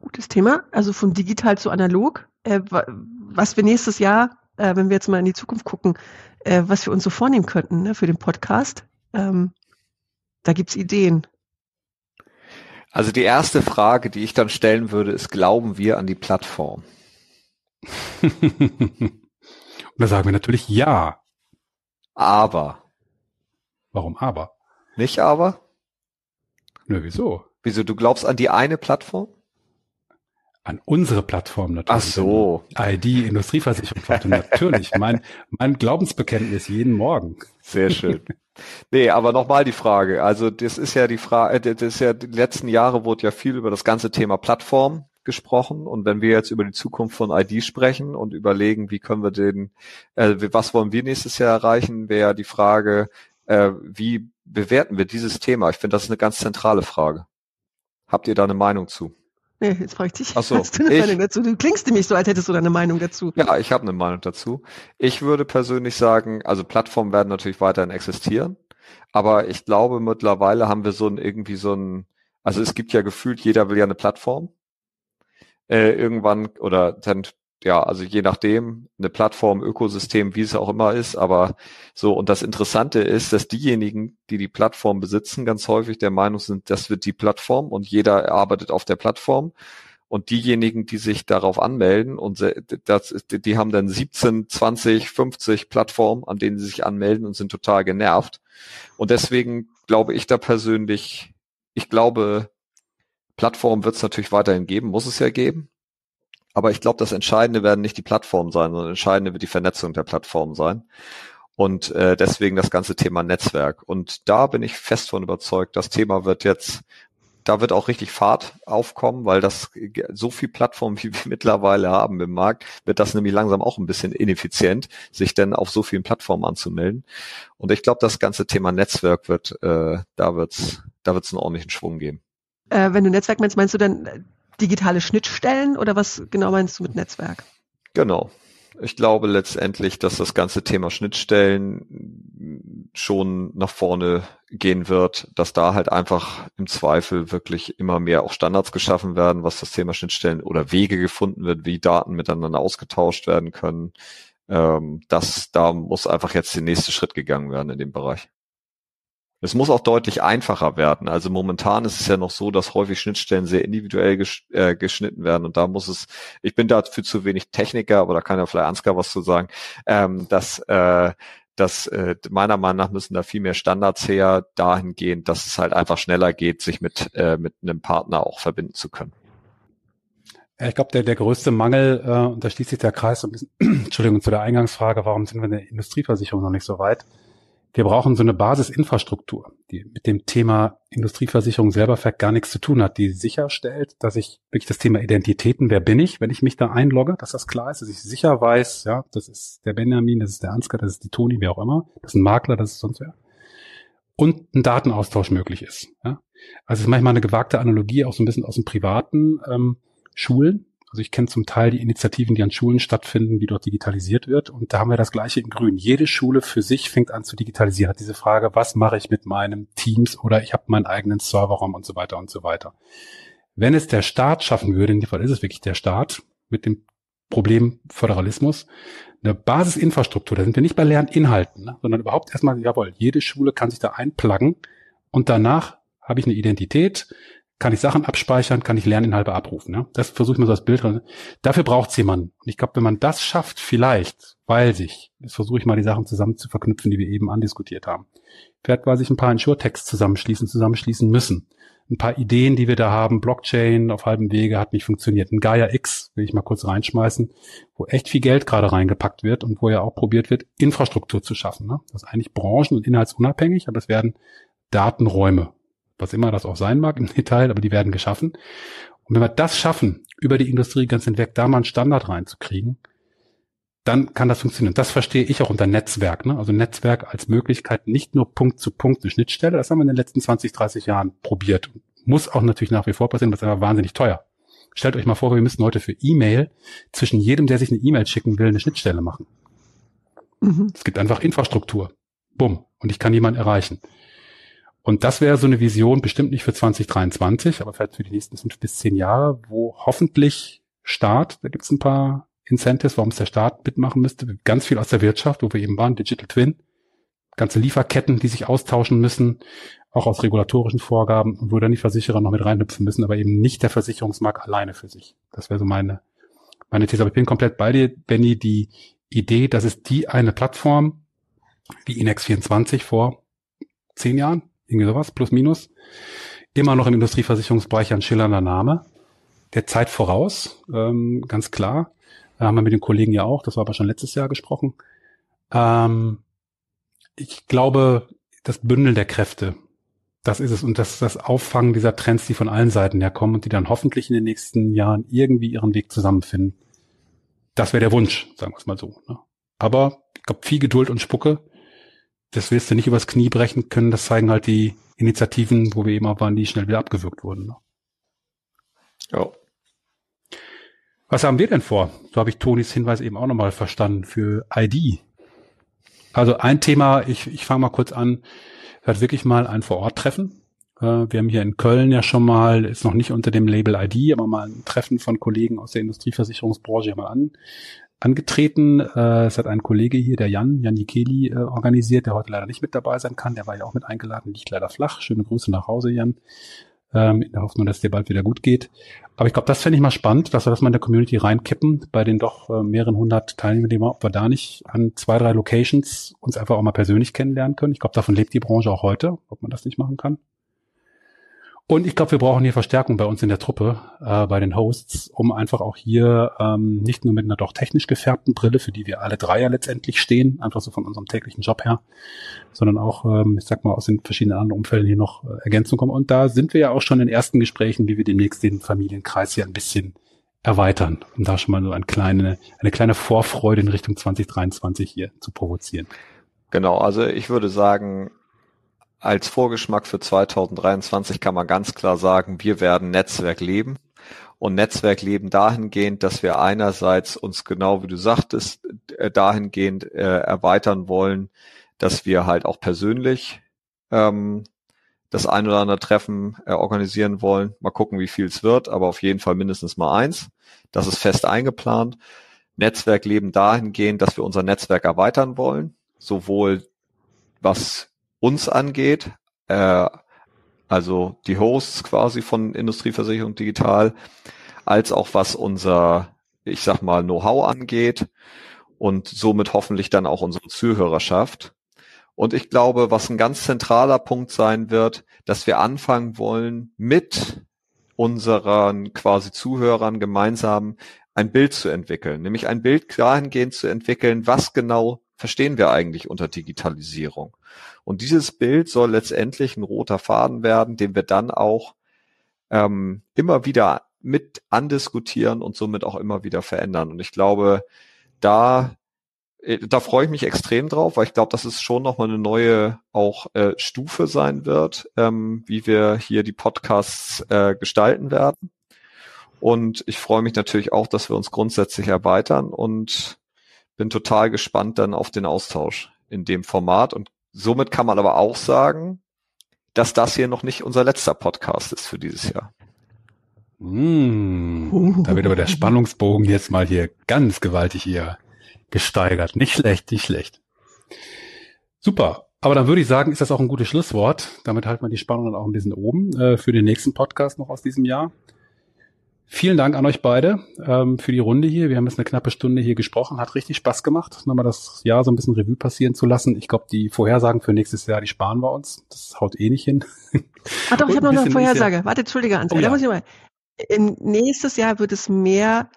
Gutes Thema. Also von digital zu analog. Äh, was wir nächstes Jahr, äh, wenn wir jetzt mal in die Zukunft gucken, äh, was wir uns so vornehmen könnten ne, für den Podcast. Ähm, da gibt's Ideen. Also die erste Frage, die ich dann stellen würde, ist, glauben wir an die Plattform? Und da sagen wir natürlich ja. Aber. Warum aber? Nicht aber? Nö, wieso? Wieso? Du glaubst an die eine Plattform? An unsere Plattform natürlich. Ach so. ID, Industrieversicherung. natürlich. Mein, mein Glaubensbekenntnis jeden Morgen. Sehr schön. Nee, aber nochmal die Frage. Also das ist ja die Frage, äh, das ist ja die letzten Jahre wurde ja viel über das ganze Thema Plattform gesprochen. Und wenn wir jetzt über die Zukunft von ID sprechen und überlegen, wie können wir den, äh, was wollen wir nächstes Jahr erreichen, wäre die Frage, äh, wie bewerten wir dieses Thema? Ich finde, das ist eine ganz zentrale Frage. Habt ihr da eine Meinung zu? Nee, jetzt frage ich dich. Ach so, Hast du eine ich, Meinung dazu? Du klingst nämlich so, als hättest du da eine Meinung dazu. Ja, ich habe eine Meinung dazu. Ich würde persönlich sagen, also Plattformen werden natürlich weiterhin existieren, aber ich glaube mittlerweile haben wir so ein irgendwie so ein, also es gibt ja gefühlt, jeder will ja eine Plattform. Äh, irgendwann oder dann ja, also je nachdem, eine Plattform, Ökosystem, wie es auch immer ist, aber so, und das Interessante ist, dass diejenigen, die die Plattform besitzen, ganz häufig der Meinung sind, das wird die Plattform und jeder arbeitet auf der Plattform. Und diejenigen, die sich darauf anmelden und das, die haben dann 17, 20, 50 Plattformen, an denen sie sich anmelden und sind total genervt. Und deswegen glaube ich da persönlich, ich glaube, Plattform wird es natürlich weiterhin geben, muss es ja geben. Aber ich glaube, das Entscheidende werden nicht die Plattformen sein, sondern Entscheidende wird die Vernetzung der Plattformen sein. Und äh, deswegen das ganze Thema Netzwerk. Und da bin ich fest von überzeugt, das Thema wird jetzt, da wird auch richtig Fahrt aufkommen, weil das so viel Plattformen, wie wir mittlerweile haben im Markt, wird das nämlich langsam auch ein bisschen ineffizient, sich denn auf so vielen Plattformen anzumelden. Und ich glaube, das ganze Thema Netzwerk wird, äh, da wird's, da wird's einen ordentlichen Schwung geben. Äh, wenn du Netzwerk meinst, meinst du dann digitale Schnittstellen oder was genau meinst du mit Netzwerk? Genau. Ich glaube letztendlich, dass das ganze Thema Schnittstellen schon nach vorne gehen wird, dass da halt einfach im Zweifel wirklich immer mehr auch Standards geschaffen werden, was das Thema Schnittstellen oder Wege gefunden wird, wie Daten miteinander ausgetauscht werden können. Ähm, das, da muss einfach jetzt der nächste Schritt gegangen werden in dem Bereich. Es muss auch deutlich einfacher werden. Also momentan ist es ja noch so, dass häufig Schnittstellen sehr individuell ges äh, geschnitten werden und da muss es, ich bin dafür zu wenig Techniker, aber da kann ja vielleicht Ansgar was zu sagen, ähm, dass äh, dass äh, meiner Meinung nach müssen da viel mehr Standards her dahingehend, dass es halt einfach schneller geht, sich mit äh, mit einem Partner auch verbinden zu können. Ich glaube, der, der größte Mangel, äh, und da schließt sich der Kreis ein bisschen, Entschuldigung, zu der Eingangsfrage, warum sind wir in der Industrieversicherung noch nicht so weit? Wir brauchen so eine Basisinfrastruktur, die mit dem Thema Industrieversicherung selber vielleicht gar nichts zu tun hat, die sicherstellt, dass ich wirklich das Thema Identitäten, wer bin ich, wenn ich mich da einlogge, dass das klar ist, dass ich sicher weiß, ja, das ist der Benjamin, das ist der Ansgar, das ist die Toni, wer auch immer, das ist ein Makler, das ist sonst wer. Und ein Datenaustausch möglich ist. Ja. Also es ist manchmal eine gewagte Analogie auch so ein bisschen aus dem privaten ähm, Schulen, also ich kenne zum Teil die Initiativen, die an Schulen stattfinden, wie dort digitalisiert wird. Und da haben wir das Gleiche in Grün. Jede Schule für sich fängt an zu digitalisieren. Hat diese Frage, was mache ich mit meinem Teams oder ich habe meinen eigenen Serverraum und so weiter und so weiter. Wenn es der Staat schaffen würde, in dem Fall ist es wirklich der Staat mit dem Problem Föderalismus, eine Basisinfrastruktur, da sind wir nicht bei Lerninhalten, ne, sondern überhaupt erstmal, jawohl, jede Schule kann sich da einpluggen und danach habe ich eine Identität, kann ich Sachen abspeichern, kann ich Lerninhalte abrufen. Ja? Das versuche ich mal so als Bild. Dafür braucht es jemanden. Und ich glaube, wenn man das schafft, vielleicht, weil sich, jetzt versuche ich mal die Sachen zusammen zu verknüpfen, die wir eben andiskutiert haben. Vielleicht, weil sich ein paar Insurtechs zusammenschließen, zusammenschließen müssen. Ein paar Ideen, die wir da haben, Blockchain auf halbem Wege hat nicht funktioniert. Ein Gaia X will ich mal kurz reinschmeißen, wo echt viel Geld gerade reingepackt wird und wo ja auch probiert wird, Infrastruktur zu schaffen. Ne? Das ist eigentlich branchen- und inhaltsunabhängig, aber es werden Datenräume was immer das auch sein mag im Detail, aber die werden geschaffen. Und wenn wir das schaffen, über die Industrie ganz hinweg da mal einen Standard reinzukriegen, dann kann das funktionieren. Das verstehe ich auch unter Netzwerk. Ne? Also Netzwerk als Möglichkeit, nicht nur Punkt zu Punkt eine Schnittstelle. Das haben wir in den letzten 20, 30 Jahren probiert. Muss auch natürlich nach wie vor passieren, das ist aber wahnsinnig teuer. Stellt euch mal vor, wir müssen heute für E-Mail zwischen jedem, der sich eine E-Mail schicken will, eine Schnittstelle machen. Mhm. Es gibt einfach Infrastruktur. Bumm. Und ich kann jemanden erreichen. Und das wäre so eine Vision, bestimmt nicht für 2023, aber vielleicht für die nächsten fünf bis zehn Jahre, wo hoffentlich Staat, da gibt es ein paar Incentives, warum es der Staat mitmachen müsste, ganz viel aus der Wirtschaft, wo wir eben waren, Digital Twin, ganze Lieferketten, die sich austauschen müssen, auch aus regulatorischen Vorgaben wo dann die Versicherer noch mit reinhüpfen müssen, aber eben nicht der Versicherungsmarkt alleine für sich. Das wäre so meine, meine These. Aber ich bin komplett bei dir, Benny, die Idee, dass es die eine Plattform wie Inex24 vor zehn Jahren, irgendwie sowas, plus minus. Immer noch im Industrieversicherungsbereich ein schillernder Name. der Zeit voraus, ähm, ganz klar. Da haben wir mit den Kollegen ja auch, das war aber schon letztes Jahr gesprochen. Ähm, ich glaube, das Bündel der Kräfte, das ist es. Und das das Auffangen dieser Trends, die von allen Seiten herkommen und die dann hoffentlich in den nächsten Jahren irgendwie ihren Weg zusammenfinden. Das wäre der Wunsch, sagen wir es mal so. Ne? Aber ich glaube, viel Geduld und Spucke, das wirst du nicht übers Knie brechen können. Das zeigen halt die Initiativen, wo wir eben auch waren, die schnell wieder abgewürgt wurden. Ne? Ja. Was haben wir denn vor? So habe ich Tonis Hinweis eben auch nochmal verstanden für ID. Also ein Thema, ich, ich fange mal kurz an, wird wirklich mal ein Vor-Ort-Treffen. Äh, wir haben hier in Köln ja schon mal, ist noch nicht unter dem Label ID, aber mal ein Treffen von Kollegen aus der Industrieversicherungsbranche mal an, angetreten. Äh, es hat ein Kollege hier, der Jan, Jan Jikeli, äh, organisiert, der heute leider nicht mit dabei sein kann. Der war ja auch mit eingeladen, liegt leider flach. Schöne Grüße nach Hause, Jan ähm, in der Hoffnung, dass dir bald wieder gut geht. Aber ich glaube, das fände ich mal spannend, dass wir das mal in der Community reinkippen, bei den doch äh, mehreren hundert Teilnehmern, ob wir da nicht an zwei, drei Locations uns einfach auch mal persönlich kennenlernen können. Ich glaube, davon lebt die Branche auch heute, ob man das nicht machen kann. Und ich glaube, wir brauchen hier Verstärkung bei uns in der Truppe, äh, bei den Hosts, um einfach auch hier ähm, nicht nur mit einer doch technisch gefärbten Brille, für die wir alle drei ja letztendlich stehen, einfach so von unserem täglichen Job her, sondern auch, ähm, ich sag mal, aus den verschiedenen anderen Umfelden hier noch äh, Ergänzung kommen. Und da sind wir ja auch schon in ersten Gesprächen, wie wir demnächst den Familienkreis hier ein bisschen erweitern, um da schon mal so eine kleine, eine kleine Vorfreude in Richtung 2023 hier zu provozieren. Genau, also ich würde sagen, als Vorgeschmack für 2023 kann man ganz klar sagen, wir werden Netzwerk leben. Und Netzwerk leben dahingehend, dass wir einerseits uns genau wie du sagtest, äh, dahingehend äh, erweitern wollen, dass wir halt auch persönlich ähm, das ein oder andere Treffen äh, organisieren wollen. Mal gucken, wie viel es wird, aber auf jeden Fall mindestens mal eins. Das ist fest eingeplant. Netzwerk leben dahingehend, dass wir unser Netzwerk erweitern wollen, sowohl was uns angeht, äh, also die Hosts quasi von Industrieversicherung Digital, als auch was unser, ich sag mal, Know-how angeht und somit hoffentlich dann auch unsere Zuhörerschaft. Und ich glaube, was ein ganz zentraler Punkt sein wird, dass wir anfangen wollen, mit unseren quasi Zuhörern gemeinsam ein Bild zu entwickeln, nämlich ein Bild dahingehend zu entwickeln, was genau verstehen wir eigentlich unter Digitalisierung. Und dieses Bild soll letztendlich ein roter Faden werden, den wir dann auch ähm, immer wieder mit andiskutieren und somit auch immer wieder verändern. Und ich glaube, da äh, da freue ich mich extrem drauf, weil ich glaube, dass es schon nochmal eine neue auch äh, Stufe sein wird, ähm, wie wir hier die Podcasts äh, gestalten werden. Und ich freue mich natürlich auch, dass wir uns grundsätzlich erweitern und bin total gespannt dann auf den Austausch in dem Format und Somit kann man aber auch sagen, dass das hier noch nicht unser letzter Podcast ist für dieses Jahr. Mmh, da wird aber der Spannungsbogen jetzt mal hier ganz gewaltig hier gesteigert. Nicht schlecht, nicht schlecht. Super. Aber dann würde ich sagen, ist das auch ein gutes Schlusswort. Damit halten wir die Spannung dann auch ein bisschen oben äh, für den nächsten Podcast noch aus diesem Jahr. Vielen Dank an euch beide ähm, für die Runde hier. Wir haben jetzt eine knappe Stunde hier gesprochen. Hat richtig Spaß gemacht, nochmal das Jahr so ein bisschen Revue passieren zu lassen. Ich glaube, die Vorhersagen für nächstes Jahr, die sparen wir uns. Das haut eh nicht hin. Ach doch, ich habe noch eine Vorhersage. Warte, entschuldige, Ansgar. Oh, ja. Da muss ich mal. In, nächstes Jahr wird es mehr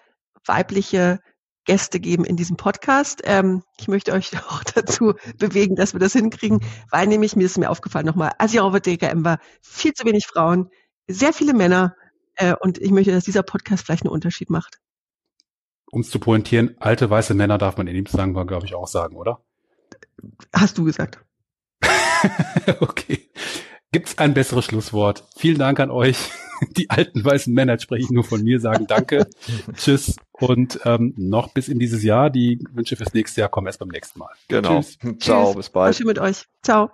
weibliche Gäste geben in diesem Podcast. Ähm, ich möchte euch auch dazu bewegen, dass wir das hinkriegen, weil nämlich mir ist mir aufgefallen nochmal, als ich auf der DKM war, viel zu wenig Frauen, sehr viele Männer äh, und ich möchte, dass dieser Podcast vielleicht einen Unterschied macht. Um es zu pointieren, alte weiße Männer darf man in dem Zusammenhang, glaube ich, auch sagen, oder? Hast du gesagt. okay. Gibt's ein besseres Schlusswort? Vielen Dank an euch. Die alten weißen Männer, spreche ich nur von mir, sagen Danke, Tschüss und ähm, noch bis in dieses Jahr. Die Wünsche fürs nächste Jahr kommen erst beim nächsten Mal. Genau. Tschüss. Ciao, Tschüss. bis bald. Schön mit euch. Ciao.